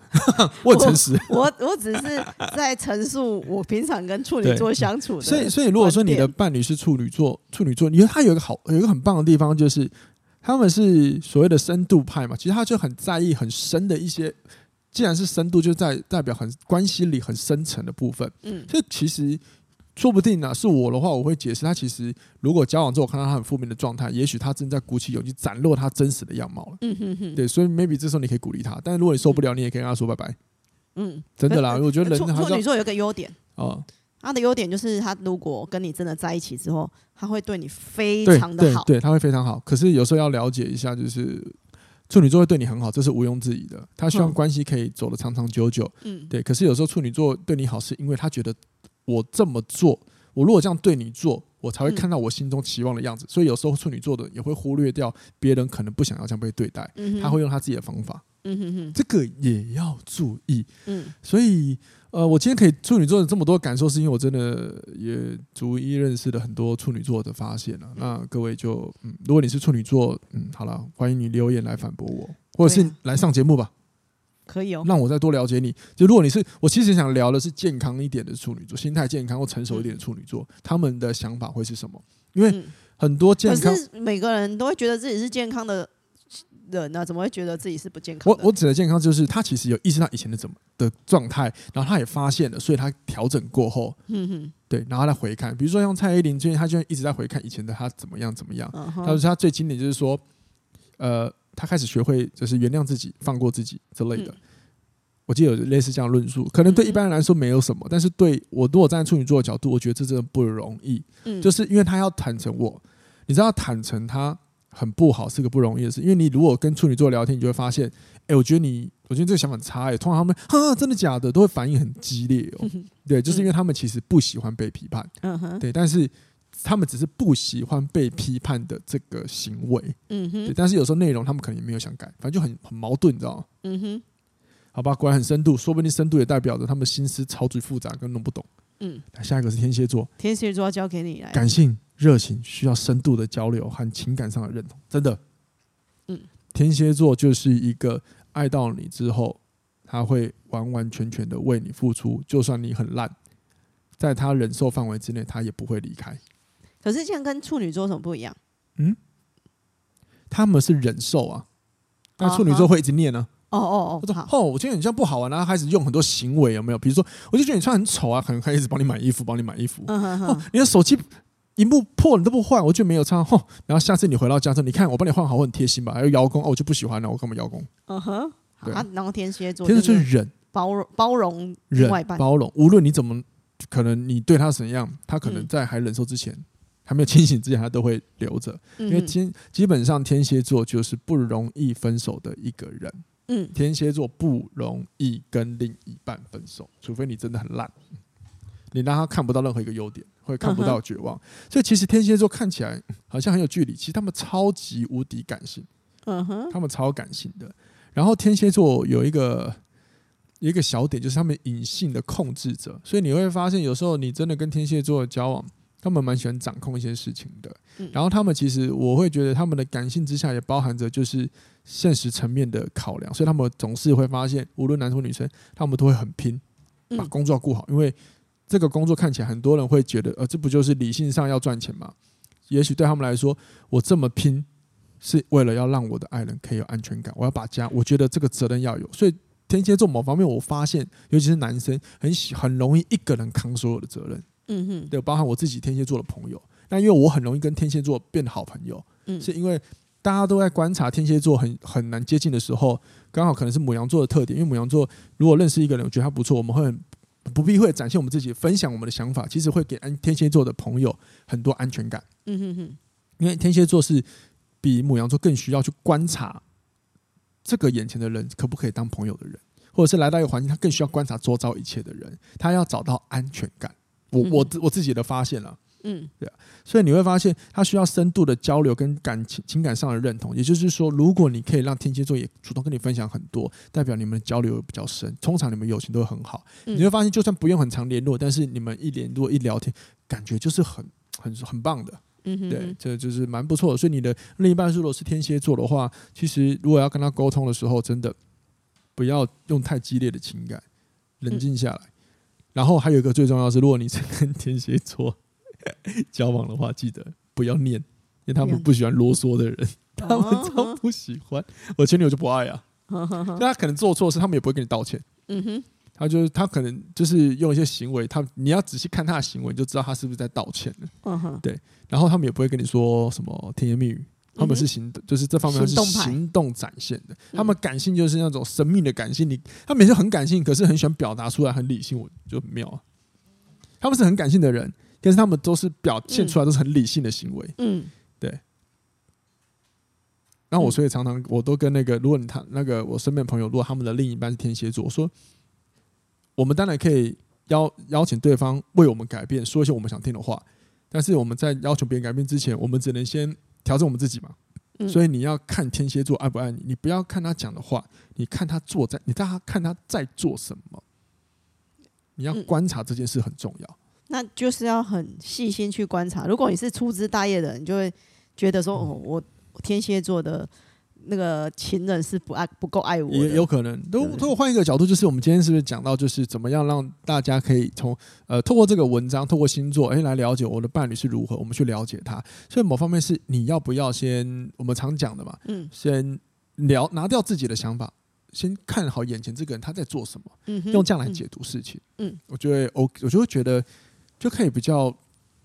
我很诚实。我我只是在陈述我平常跟处女座相处的。所以，所以如果说你的伴侣是处女座，处女座，你觉得他有一个好，有一个很棒的地方，就是他们是所谓的深度派嘛。其实他就很在意很深的一些，既然是深度，就在代表很关系里很深层的部分。嗯，所以其实。说不定呢、啊，是我的话，我会解释他其实如果交往之后看到他很负面的状态，也许他正在鼓起勇气展露他真实的样貌了。嗯哼哼。对，所以 maybe 这时候你可以鼓励他，但是如果你受不了，你也可以跟他说拜拜。嗯，真的啦，我觉得人处女座有个优点哦，他的优点就是他如果跟你真的在一起之后，他会对你非常的好，对，他会非常好。可是有时候要了解一下，就是处女座会对你很好，这是毋庸置疑的。他希望关系可以走得长长久久。嗯，对。可是有时候处女座对你好，是因为他觉得我这么做。我如果这样对你做，我才会看到我心中期望的样子。嗯、所以有时候处女座的也会忽略掉别人可能不想要这样被对待，嗯、他会用他自己的方法。嗯、哼哼这个也要注意。嗯、所以呃，我今天可以处女座的这么多感受，是因为我真的也逐一认识了很多处女座的发现了、啊。那各位就嗯，如果你是处女座，嗯，好了，欢迎你留言来反驳我，或者是来上节目吧。可以哦，让我再多了解你。就如果你是，我其实想聊的是健康一点的处女座，心态健康或成熟一点的处女座，嗯、他们的想法会是什么？因为很多健康，可是每个人都会觉得自己是健康的人呢、啊，怎么会觉得自己是不健康的？我我指的健康就是他其实有意识到以前的怎么的状态，然后他也发现了，所以他调整过后，嗯哼，对，然后他回看，比如说像蔡依林最近，他就一直在回看以前的他怎么样怎么样。他说他最经典就是说，呃。他开始学会就是原谅自己、放过自己之类的。我记得有类似这样论述，可能对一般人来说没有什么，但是对我如果站在处女座的角度，我觉得这真的不容易。就是因为他要坦诚我，你知道坦诚他很不好，是个不容易的事。因为你如果跟处女座聊天，你就会发现，哎，我觉得你，我觉得这个想法很差。哎，通常他们哈，真的假的，都会反应很激烈哦。对，就是因为他们其实不喜欢被批判。对，但是。他们只是不喜欢被批判的这个行为，嗯哼，但是有时候内容他们可能也没有想改，反正就很很矛盾，你知道吗？嗯哼，好吧，果然很深度，说不定深度也代表着他们心思超级复杂，跟弄不懂。嗯，下一个是天蝎座，天蝎座要交给你来，感性、热情，需要深度的交流和情感上的认同，真的。嗯，天蝎座就是一个爱到你之后，他会完完全全的为你付出，就算你很烂，在他忍受范围之内，他也不会离开。可是这样跟处女座有什么不一样？嗯，他们是忍受啊，那处女座会一直念呢、啊。哦哦哦，我说哦，我觉得你这样不好啊，然后开始用很多行为，有没有？比如说，我就觉得你穿很丑啊，可能开始帮你买衣服，帮你买衣服。嗯哼哼哦，你的手机荧幕破你都不换，我就没有差。哦，然后下次你回到家之后，你看我帮你换好，我很贴心吧？还有邀功哦，我就不喜欢了，我干嘛邀功？嗯哼，对啊，然后天蝎座，天蝎座就是忍，包容包容忍包容，无论你怎么可能你对他怎样，他可能在还忍受之前。嗯还没有清醒之前，他都会留着，因为天基本上天蝎座就是不容易分手的一个人。嗯，天蝎座不容易跟另一半分手，除非你真的很烂，你让他看不到任何一个优点，会看不到绝望。所以其实天蝎座看起来好像很有距离，其实他们超级无敌感性。嗯哼，他们超感性的。然后天蝎座有一个有一个小点，就是他们隐性的控制者，所以你会发现有时候你真的跟天蝎座交往。他们蛮喜欢掌控一些事情的，然后他们其实我会觉得他们的感性之下也包含着就是现实层面的考量，所以他们总是会发现，无论男生女生，他们都会很拼，把工作顾好，因为这个工作看起来很多人会觉得，呃，这不就是理性上要赚钱吗？也许对他们来说，我这么拼是为了要让我的爱人可以有安全感，我要把家，我觉得这个责任要有，所以天蝎座某方面我发现，尤其是男生很喜很容易一个人扛所有的责任。嗯哼，对，包含我自己天蝎座的朋友，那因为我很容易跟天蝎座变好朋友，嗯，是因为大家都在观察天蝎座很很难接近的时候，刚好可能是母羊座的特点，因为母羊座如果认识一个人，我觉得他不错，我们会很不避讳展现我们自己，分享我们的想法，其实会给安天蝎座的朋友很多安全感。嗯哼哼，因为天蝎座是比母羊座更需要去观察这个眼前的人可不可以当朋友的人，或者是来到一个环境，他更需要观察周遭一切的人，他要找到安全感。我我我自己的发现了，嗯，对啊，所以你会发现他需要深度的交流跟感情情感上的认同，也就是说，如果你可以让天蝎座也主动跟你分享很多，代表你们的交流比较深，通常你们友情都会很好。你会发现，就算不用很常联络，但是你们一联络一聊天，感觉就是很很很棒的，嗯，对，这就是蛮不错的。所以你的另一半如果是天蝎座的话，其实如果要跟他沟通的时候，真的不要用太激烈的情感，冷静下来。然后还有一个最重要是，如果你是跟天蝎座 (laughs) 交往的话，记得不要念，因为他们不喜欢啰嗦的人，他们超不喜欢。我前女友就不爱啊，那他可能做错事，他们也不会跟你道歉。嗯哼，他就是他可能就是用一些行为，他你要仔细看他的行为，你就知道他是不是在道歉了。嗯哼，对。然后他们也不会跟你说什么甜言蜜语。他们是行，就是这方面是行动展现的。他们感性就是那种神秘的感性，你他们也是很感性，可是很喜欢表达出来，很理性，我就很妙啊。他们是很感性的人，但是他们都是表现出来都是很理性的行为。嗯，对。那我所以常常我都跟那个，如果你他那个我身边的朋友，如果他们的另一半是天蝎座，我说我们当然可以邀邀请对方为我们改变，说一些我们想听的话，但是我们在要求别人改变之前，我们只能先。调整我们自己嘛，所以你要看天蝎座爱不爱你，你不要看他讲的话，你看他做在，你让他看他在做什么，你要观察这件事很重要。那就是要很细心去观察。如果你是粗枝大叶的人，你就会觉得说，哦，我天蝎座的。那个情人是不爱不够爱我，也有可能。都如果换一个角度，就是我们今天是不是讲到，就是怎么样让大家可以从呃，透过这个文章，透过星座，哎、欸，来了解我的伴侣是如何，我们去了解他。所以某方面是你要不要先，我们常讲的嘛，嗯，先聊拿掉自己的想法，先看好眼前这个人他在做什么，嗯，用这样来解读事情，嗯，我觉得我我就会觉得就可以比较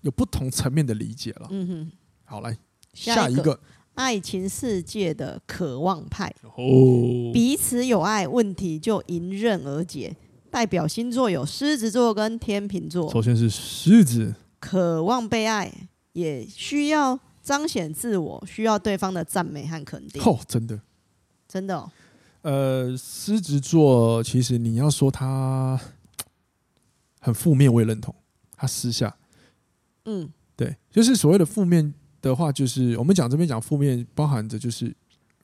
有不同层面的理解了，嗯哼。好，来下一个。爱情世界的渴望派，哦，彼此有爱，问题就迎刃而解。代表星座有狮子座跟天秤座。首先是狮子，渴望被爱，也需要彰显自我，需要对方的赞美和肯定。哦，真的，真的哦。呃，狮子座其实你要说他很负面，我也认同。他私下，嗯，对，就是所谓的负面。的话就是我们讲这边讲负面，包含着就是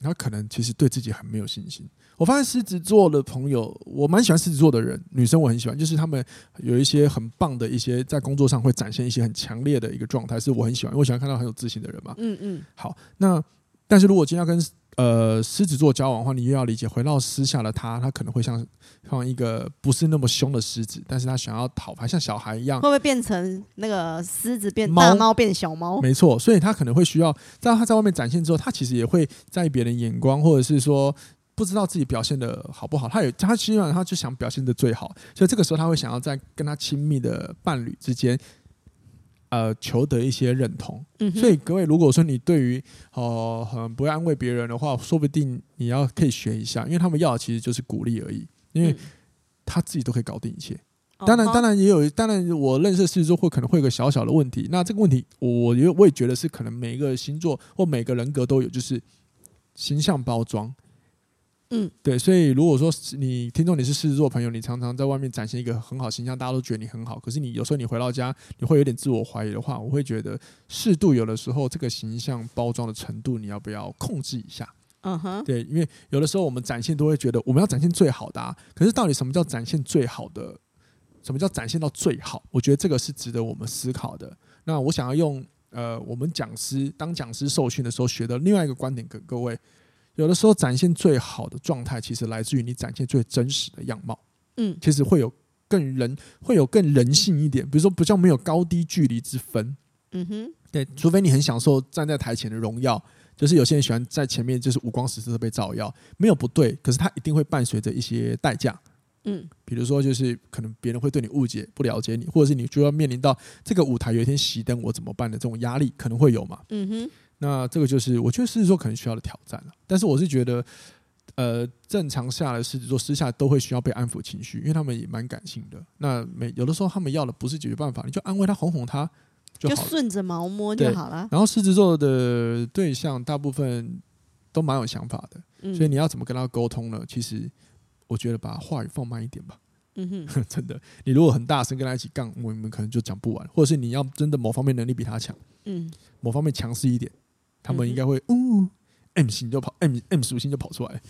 他可能其实对自己很没有信心。我发现狮子座的朋友，我蛮喜欢狮子座的人，女生我很喜欢，就是他们有一些很棒的一些在工作上会展现一些很强烈的一个状态，是我很喜欢，我喜欢看到很有自信的人嘛。嗯嗯。好，那但是如果今天要跟呃狮子座交往的话，你又要理解，回到私下的他，他可能会像像一个不是那么凶的狮子，但是他想要讨牌，像小孩一样，会不会变成那个狮子变大猫变小猫？没错，所以他可能会需要在他在外面展现之后，他其实也会在意别人眼光，或者是说。不知道自己表现的好不好，他有他基本上他就想表现的最好，所以这个时候他会想要在跟他亲密的伴侣之间，呃，求得一些认同。嗯、所以各位，如果说你对于哦很不会安慰别人的话，说不定你要可以学一下，因为他们要的其实就是鼓励而已，因为他自己都可以搞定一切。当然，当然也有，当然我认识狮子座会可能会有个小小的问题，那这个问题我觉得我也觉得是可能每一个星座或每个人格都有，就是形象包装。嗯，对，所以如果说你听众你是狮子座朋友，你常常在外面展现一个很好形象，大家都觉得你很好，可是你有时候你回到家，你会有点自我怀疑的话，我会觉得适度有的时候这个形象包装的程度，你要不要控制一下？嗯哼，对，因为有的时候我们展现都会觉得我们要展现最好的啊，可是到底什么叫展现最好的？什么叫展现到最好？我觉得这个是值得我们思考的。那我想要用呃，我们讲师当讲师受训的时候学的另外一个观点给各位。有的时候展现最好的状态，其实来自于你展现最真实的样貌。嗯，其实会有更人，会有更人性一点。比如说，不叫没有高低距离之分。嗯哼，对，除非你很享受站在台前的荣耀，就是有些人喜欢在前面，就是五光十色的被照耀，没有不对。可是它一定会伴随着一些代价。嗯，比如说，就是可能别人会对你误解、不了解你，或者是你就要面临到这个舞台有一天熄灯，我怎么办的这种压力，可能会有嘛。嗯哼。那这个就是我觉得狮子座可能需要的挑战了，但是我是觉得，呃，正常下来狮子座私下都会需要被安抚情绪，因为他们也蛮感性的。那每有的时候他们要的不是解决办法，你就安慰他、哄哄他就，就顺着毛摸就好了。然后狮子座的对象大部分都蛮有想法的，嗯、所以你要怎么跟他沟通呢？其实我觉得把话语放慢一点吧。嗯哼，(laughs) 真的，你如果很大声跟他一起杠，我们可能就讲不完，或者是你要真的某方面能力比他强，嗯，某方面强势一点。他们应该会，嗯，M 型就跑，M M 属性就跑出来。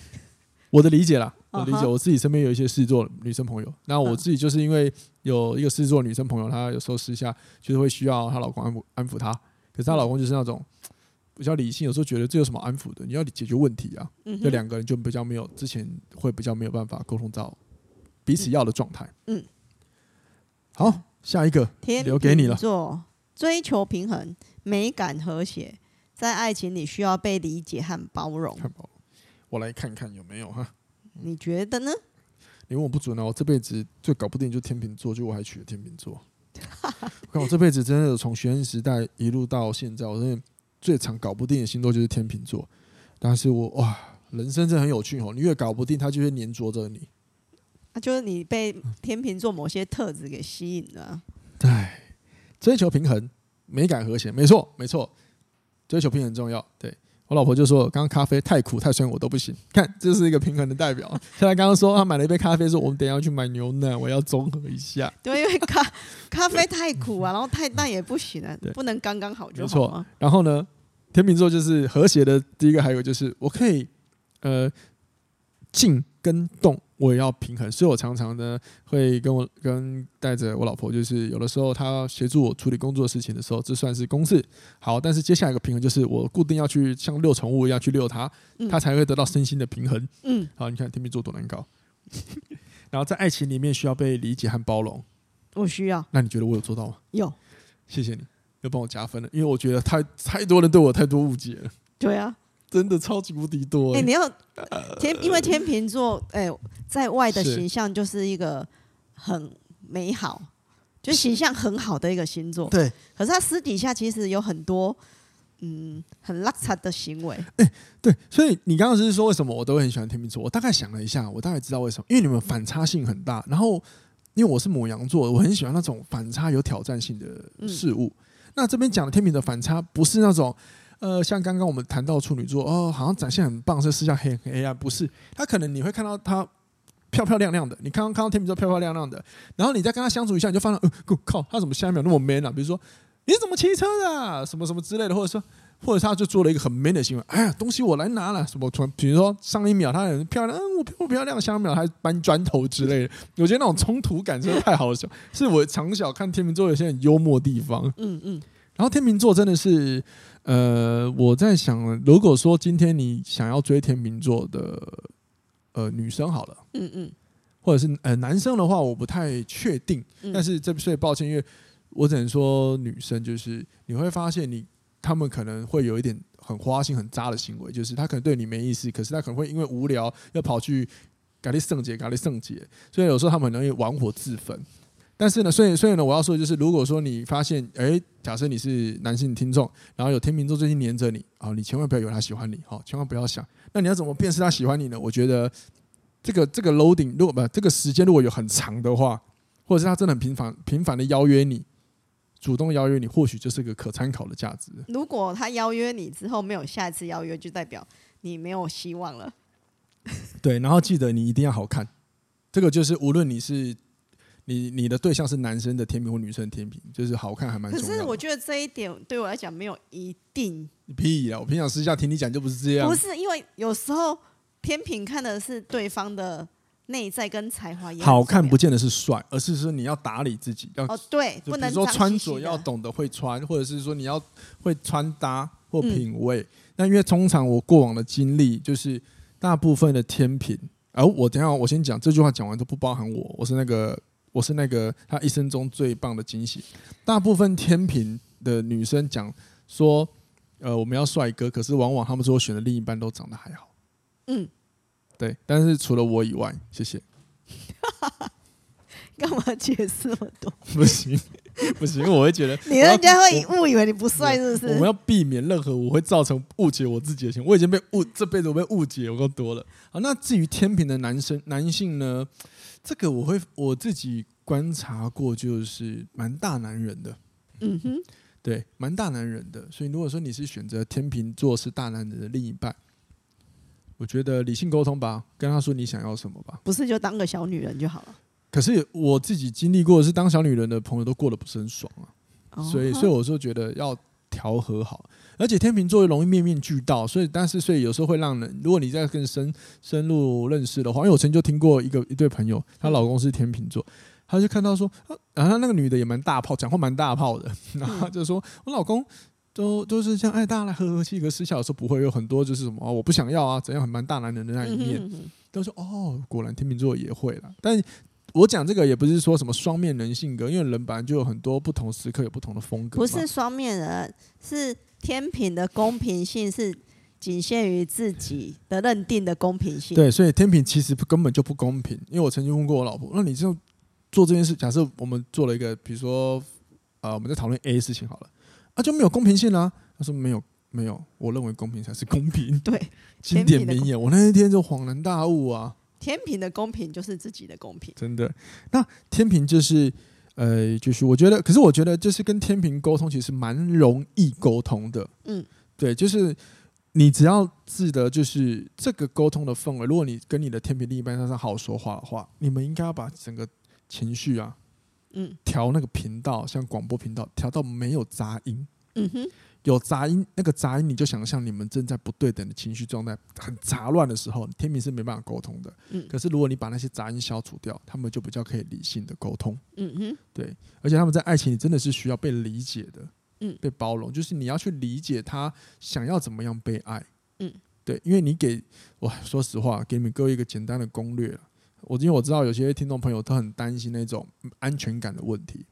我的理解啦，我理解，我自己身边有一些狮子座女生朋友，那我自己就是因为有一个狮子座女生朋友，她有时候私下就是会需要她老公安抚安抚她，可是她老公就是那种比较理性，有时候觉得这有什么安抚的，你要解决问题啊，这两个人就比较没有之前会比较没有办法沟通到彼此要的状态。嗯，好，下一个留给你了，做追求平衡，美感和谐。在爱情里需要被理解和包容。我来看看有没有哈？你觉得呢？你问我不准啊！我这辈子最搞不定就是天秤座，就我还娶了天秤座。我 (laughs) 看我这辈子真的从学生时代一路到现在，我真的最常搞不定的星座就是天秤座。但是我哇，人生真的很有趣哦！你越搞不定，他就会黏着着你。那就是你被天秤座某些特质给吸引了。对，追求平衡、美感和谐，没错，没错。追求平衡很重要，对，我老婆就说，刚刚咖啡太苦太酸我都不行。(laughs) 看，这是一个平衡的代表。(laughs) 现在刚刚说他买了一杯咖啡，说我们等一下要去买牛奶，我要综合一下。(laughs) 对，因为咖咖啡太苦啊，然后太淡也不行啊，不能刚刚好就好。没错。然后呢，天秤座就是和谐的第一个，还有就是我可以呃静跟动。我也要平衡，所以我常常呢会跟我跟带着我老婆，就是有的时候她协助我处理工作的事情的时候，这算是公事。好，但是接下来一个平衡就是我固定要去像遛宠物一样去遛它，它、嗯、才会得到身心的平衡。嗯，好，你看天秤座多难搞。(laughs) 然后在爱情里面需要被理解和包容，我需要。那你觉得我有做到吗？有，谢谢你，又帮我加分了，因为我觉得太太多人对我太多误解了。对啊。真的超级无敌多哎、欸！你要天，因为天秤座哎、欸，在外的形象就是一个很美好，就形象很好的一个星座。对，可是他私底下其实有很多嗯很邋遢的行为。哎、欸，对，所以你刚刚是说为什么我都会很喜欢天秤座？我大概想了一下，我大概知道为什么，因为你们反差性很大。然后因为我是母羊座，我很喜欢那种反差有挑战性的事物。嗯、那这边讲的天秤的反差不是那种。呃，像刚刚我们谈到处女座，哦，好像展现很棒，是私下黑很黑啊，不是？他可能你会看到他漂漂亮亮的，你刚刚看到天秤座漂漂亮亮的，然后你再跟他相处一下，你就发现，呃，靠，他怎么下一秒那么 man 啊？比如说，你怎么骑车的啊？什么什么之类的，或者说，或者他就做了一个很 man 的行为，哎呀，东西我来拿了，什么突然，比如说上一秒他很漂亮，嗯，我漂不漂亮，下一秒还搬砖头之类的，我觉得那种冲突感真的太好笑，是我从小看天秤座有些很幽默的地方，嗯嗯，然后天秤座真的是，呃，我在想，如果说今天你想要追天秤座的呃女生好了，嗯嗯，或者是呃男生的话，我不太确定，但是这所以抱歉，因为我只能说女生就是你会发现你。他们可能会有一点很花心、很渣的行为，就是他可能对你没意思，可是他可能会因为无聊要跑去咖喱圣洁、咖喱圣洁，所以有时候他们很容易玩火自焚。但是呢，所以所以呢，我要说的就是，如果说你发现，哎，假设你是男性听众，然后有天秤座最近黏着你啊，你千万不要以为他喜欢你，好，千万不要想。那你要怎么辨识他喜欢你呢？我觉得这个这个 loading 如果不这个时间如果有很长的话，或者是他真的很频繁频繁的邀约你。主动邀约你，或许就是个可参考的价值。如果他邀约你之后没有下一次邀约，就代表你没有希望了。对，然后记得你一定要好看。这个就是无论你是你你的对象是男生的天平或女生的天平，就是好看还蛮重要。可是我觉得这一点对我来讲没有一定。屁啊！我平常私下听你讲就不是这样。不是因为有时候天平看的是对方的。内在跟才华也好看，不见得是帅，而是说你要打理自己，要哦对，不能说穿着要懂得会穿，或者是说你要会穿搭或品味。那、嗯、因为通常我过往的经历就是大部分的天平，而、哦、我等下我先讲这句话讲完都不包含我，我是那个我是那个他一生中最棒的惊喜。大部分天平的女生讲说，呃，我们要帅哥，可是往往他们说我选的另一半都长得还好，嗯。对，但是除了我以外，谢谢。(laughs) 干嘛解释那么多？(laughs) 不行，不行，我会觉得 (laughs) 你人家会误以为你不帅，是不是？我们要避免任何我会造成误解我自己的行为。我已经被误，这辈子我被误解有够多了。好，那至于天平的男生、男性呢？这个我会我自己观察过，就是蛮大男人的。嗯哼，(laughs) 对，蛮大男人的。所以如果说你是选择天秤座是大男人的另一半。我觉得理性沟通吧，跟他说你想要什么吧。不是就当个小女人就好了。可是我自己经历过的是当小女人的朋友都过得不是很爽啊，哦、所以所以我说觉得要调和好。而且天秤座容易面面俱到，所以但是所以有时候会让人，如果你在更深深入认识的话，因为我曾经就听过一个一对朋友，她老公是天秤座，他就看到说，然后那个女的也蛮大炮，讲话蛮大炮的，(laughs) (laughs) 然后就说我老公。都都是像哎，大家来和和气，可私下的时候不会有很多就是什么哦，我不想要啊，怎样很蛮大男人的那一面。嗯、哼哼都说哦，果然天秤座也会了。但我讲这个也不是说什么双面人性格，因为人本来就有很多不同时刻有不同的风格。不是双面人，是天平的公平性是仅限于自己的认定的公平性。对，所以天平其实根本就不公平。因为我曾经问过我老婆，那你就做这件事，假设我们做了一个，比如说呃，我们在讨论 A 事情好了。那、啊、就没有公平性啊！他说没有没有，我认为公平才是公平。对，经典名言，我那一天就恍然大悟啊！天平的公平就是自己的公平，真的。那天平就是呃，就是我觉得，可是我觉得就是跟天平沟通其实蛮容易沟通的。嗯，对，就是你只要记得，就是这个沟通的氛围。如果你跟你的天平另一半上好好说话的话，你们应该要把整个情绪啊。嗯，调那个频道，像广播频道，调到没有杂音。嗯哼，有杂音，那个杂音你就想象你们正在不对等的情绪状态，很杂乱的时候，天平是没办法沟通的。嗯，可是如果你把那些杂音消除掉，他们就比较可以理性的沟通。嗯哼，对，而且他们在爱情里真的是需要被理解的。嗯，被包容，就是你要去理解他想要怎么样被爱。嗯，对，因为你给我说实话，给你们各位一个简单的攻略。我因为我知道有些听众朋友都很担心那种安全感的问题，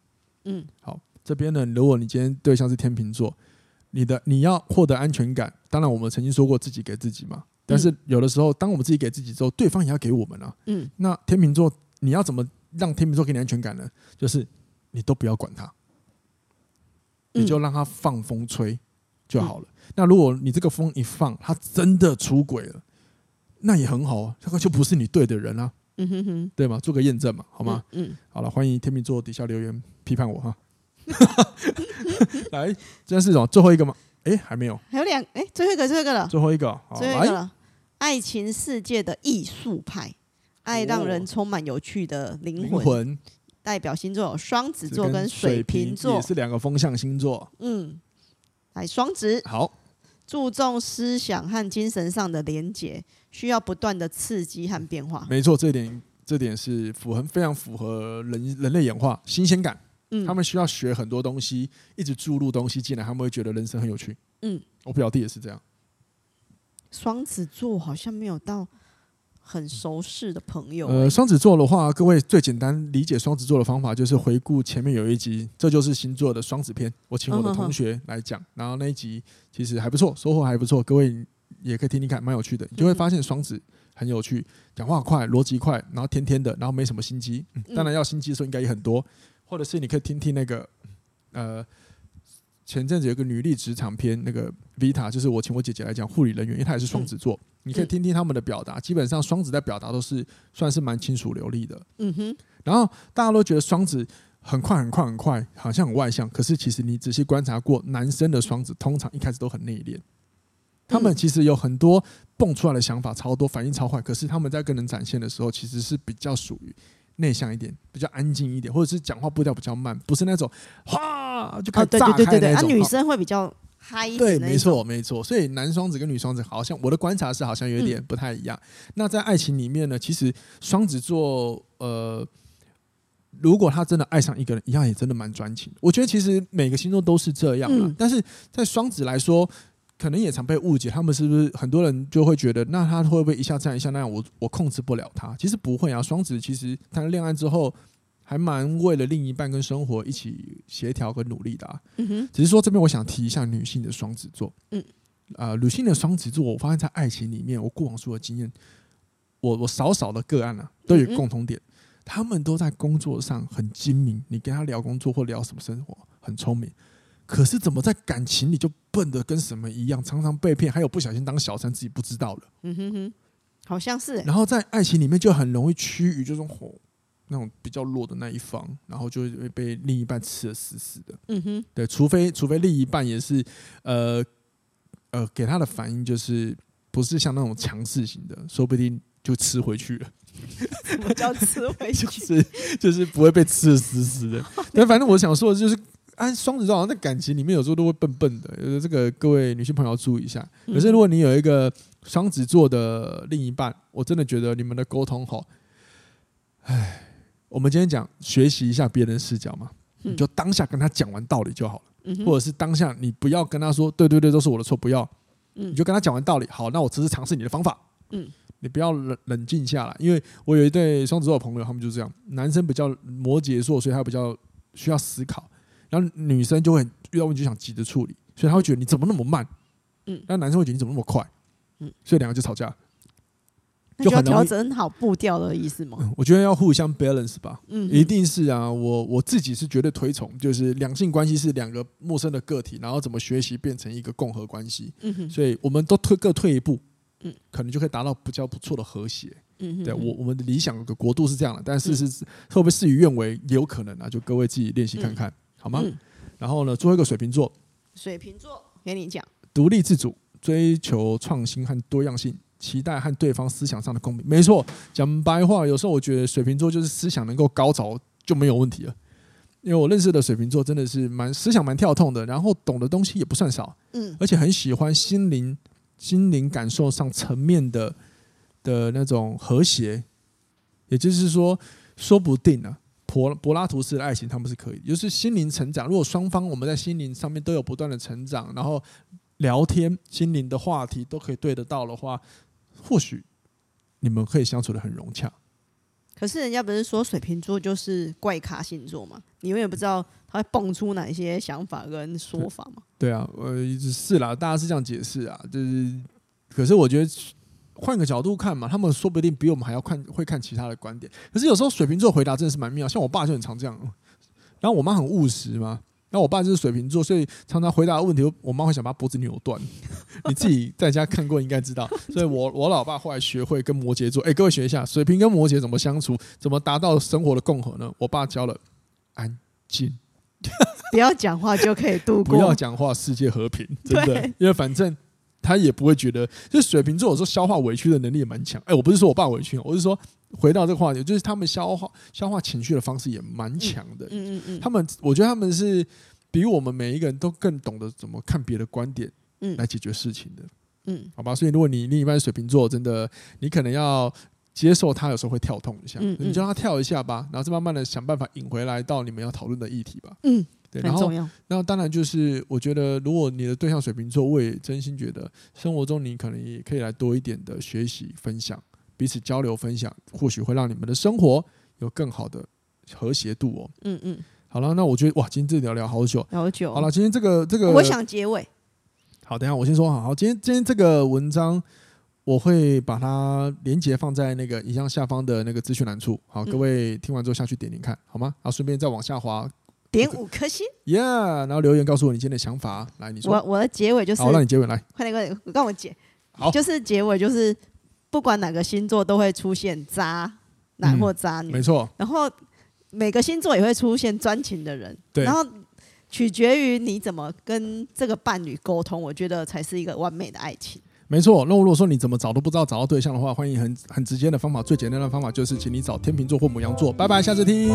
嗯，好，这边呢，如果你今天对象是天秤座，你的你要获得安全感，当然我们曾经说过自己给自己嘛，但是有的时候，当我们自己给自己之后，对方也要给我们啊，嗯，那天秤座你要怎么让天秤座给你安全感呢？就是你都不要管他，你就让他放风吹就好了。那如果你这个风一放，他真的出轨了，那也很好啊，这个就不是你对的人啊。嗯哼哼，对吗？做个验证嘛，好吗？嗯，嗯好了，欢迎天秤座底下留言批判我哈。(laughs) 来，这是什么？最后一个吗？哎，还没有，还有两，哎，最后一个，最后一个了，最后一个，好最后一个了。爱情世界的艺术派，爱让人充满有趣的灵魂。魂代表星座有双子座跟水瓶座，也是两个风向星座。嗯，来双子，好，注重思想和精神上的连结，需要不断的刺激和变化。没错，这点这点是符合非常符合人人类演化新鲜感。嗯，他们需要学很多东西，一直注入东西进来，他们会觉得人生很有趣。嗯，我表弟也是这样。双子座好像没有到很熟识的朋友。呃，双子座的话，各位最简单理解双子座的方法就是回顾前面有一集，这就是星座的双子篇。我请我的同学来讲，然后那一集其实还不错，收获还不错。各位也可以听听看，蛮有趣的。你就会发现双子很有趣，讲话快，逻辑快，然后天天的，然后没什么心机。嗯，当然要心机的时候应该也很多，或者是你可以听听那个呃。前阵子有个女力职场篇，那个 Vita 就是我请我姐姐来讲护理人员，因为她也是双子座，嗯、你可以听听他们的表达。嗯、基本上双子在表达都是算是蛮清楚流利的。嗯哼。然后大家都觉得双子很快很快很快，好像很外向。可是其实你仔细观察过，男生的双子通常一开始都很内敛。他们其实有很多蹦出来的想法超多，反应超快。可是他们在跟人展现的时候，其实是比较属于。内向一点，比较安静一点，或者是讲话步调比较慢，不是那种哗就开始炸开那种。啊、对对对对对，啊、女生会比较嗨一点。对，没错没错。所以男双子跟女双子好像我的观察是好像有点不太一样。嗯、那在爱情里面呢，其实双子座呃，如果他真的爱上一个人，一样也真的蛮专情。我觉得其实每个星座都是这样的，嗯、但是在双子来说。可能也常被误解，他们是不是很多人就会觉得，那他会不会一下这样一下那样？我我控制不了他。其实不会啊，双子其实谈恋爱之后还蛮为了另一半跟生活一起协调跟努力的啊。嗯哼。只是说这边我想提一下女性的双子座。嗯。啊，女性的双子座，我发现在爱情里面，我过往所有的经验，我我少少的个案啊，都有共同点，他们都在工作上很精明。你跟他聊工作或聊什么生活，很聪明。可是怎么在感情里就笨的跟什么一样，常常被骗，还有不小心当小三自己不知道了。嗯哼哼，好像是。然后在爱情里面就很容易趋于这种吼那种比较弱的那一方，然后就会被另一半吃的死死的。嗯哼，对，除非除非另一半也是呃呃给他的反应就是不是像那种强势型的，说不定就吃回去了。什么叫吃回去？(laughs) 就是 (laughs) 就是不会被吃的死死的。但反正我想说的就是。哎，双子座好像在感情里面有时候都会笨笨的，呃，这个各位女性朋友要注意一下。可是如果你有一个双子座的另一半，我真的觉得你们的沟通好。唉，我们今天讲学习一下别人视角嘛，你就当下跟他讲完道理就好了，或者是当下你不要跟他说对对对都是我的错，不要，你就跟他讲完道理。好，那我只是尝试你的方法，嗯，你不要冷冷静下来，因为我有一对双子座的朋友，他们就这样，男生比较摩羯座，所以他比较需要思考。然后女生就会遇到问题就想急着处理，所以她会觉得你怎么那么慢？嗯，那男生会觉得你怎么那么快？嗯，所以两个就吵架，就很调整好步调的意思吗？嗯，我觉得要互相 balance 吧，嗯，一定是啊，我我自己是绝对推崇，就是两性关系是两个陌生的个体，然后怎么学习变成一个共和关系，嗯哼，所以我们都退各退一步，嗯，可能就可以达到比较不错的和谐，嗯哼，对我我们的理想的国度是这样的，但事实是会不会事与愿违？也有可能啊，就各位自己练习看看。好吗？嗯、然后呢，最后一个水瓶座，水瓶座给你讲，独立自主，追求创新和多样性，期待和对方思想上的共鸣。没错，讲白话，有时候我觉得水瓶座就是思想能够高潮就没有问题了。因为我认识的水瓶座真的是蛮思想蛮跳痛的，然后懂的东西也不算少，嗯，而且很喜欢心灵心灵感受上层面的的那种和谐，也就是说，说不定呢、啊。柏柏拉图式的爱情，他们是可以，就是心灵成长。如果双方我们在心灵上面都有不断的成长，然后聊天，心灵的话题都可以对得到的话，或许你们可以相处的很融洽。可是人家不是说水瓶座就是怪咖星座吗？你永远不知道他会蹦出哪些想法跟说法吗？对啊，呃，是啦，大家是这样解释啊，就是，可是我觉得。换个角度看嘛，他们说不定比我们还要看会看其他的观点。可是有时候水瓶座回答真的是蛮妙，像我爸就很常这样。然后我妈很务实嘛，(laughs) 然后我爸就是水瓶座，所以常常回答的问题，我妈会想把脖子扭断。你自己在家看过应该知道。所以我我老爸后来学会跟摩羯座，哎，各位学一下，水瓶跟摩羯怎么相处，怎么达到生活的共和呢？我爸教了，安静，(laughs) 不要讲话就可以度过，不要讲话，世界和平，真的，对因为反正。他也不会觉得，就是水瓶座有时候消化委屈的能力也蛮强。哎，我不是说我爸委屈，我是说回到这个话题，就是他们消化消化情绪的方式也蛮强的。嗯嗯嗯，他们我觉得他们是比我们每一个人都更懂得怎么看别的观点，嗯，来解决事情的。嗯，好吧。所以如果你另一半水瓶座，真的你可能要接受他有时候会跳痛一下，嗯嗯，你就让他跳一下吧，然后再慢慢的想办法引回来到你们要讨论的议题吧。嗯。对，然后，那当然就是，我觉得，如果你的对象水瓶座，我也真心觉得，生活中你可能也可以来多一点的学习、分享，彼此交流、分享，或许会让你们的生活有更好的和谐度哦。嗯嗯。好了，那我觉得哇，今天这聊聊好久，好久。好了，今天这个这个，我想结尾。好，等一下我先说好，好，今天今天这个文章我会把它连接放在那个影像下方的那个资讯栏处。好，各位听完之后下去点点看好吗？然后顺便再往下滑。点五颗星，Yeah，然后留言告诉我你今天的想法。来，你说。我我的结尾就是，好，让你结尾来。快点快点，我跟我姐。好，就是结尾就是，不管哪个星座都会出现渣男或渣女，没错。然后每个星座也会出现专情的人，对。然后取决于你怎么跟这个伴侣沟通，我觉得才是一个完美的爱情。没错。那如果说你怎么找都不知道找到对象的话，欢迎很很直接的方法，最简单的方法就是请你找天秤座或母羊座。拜拜，下次听。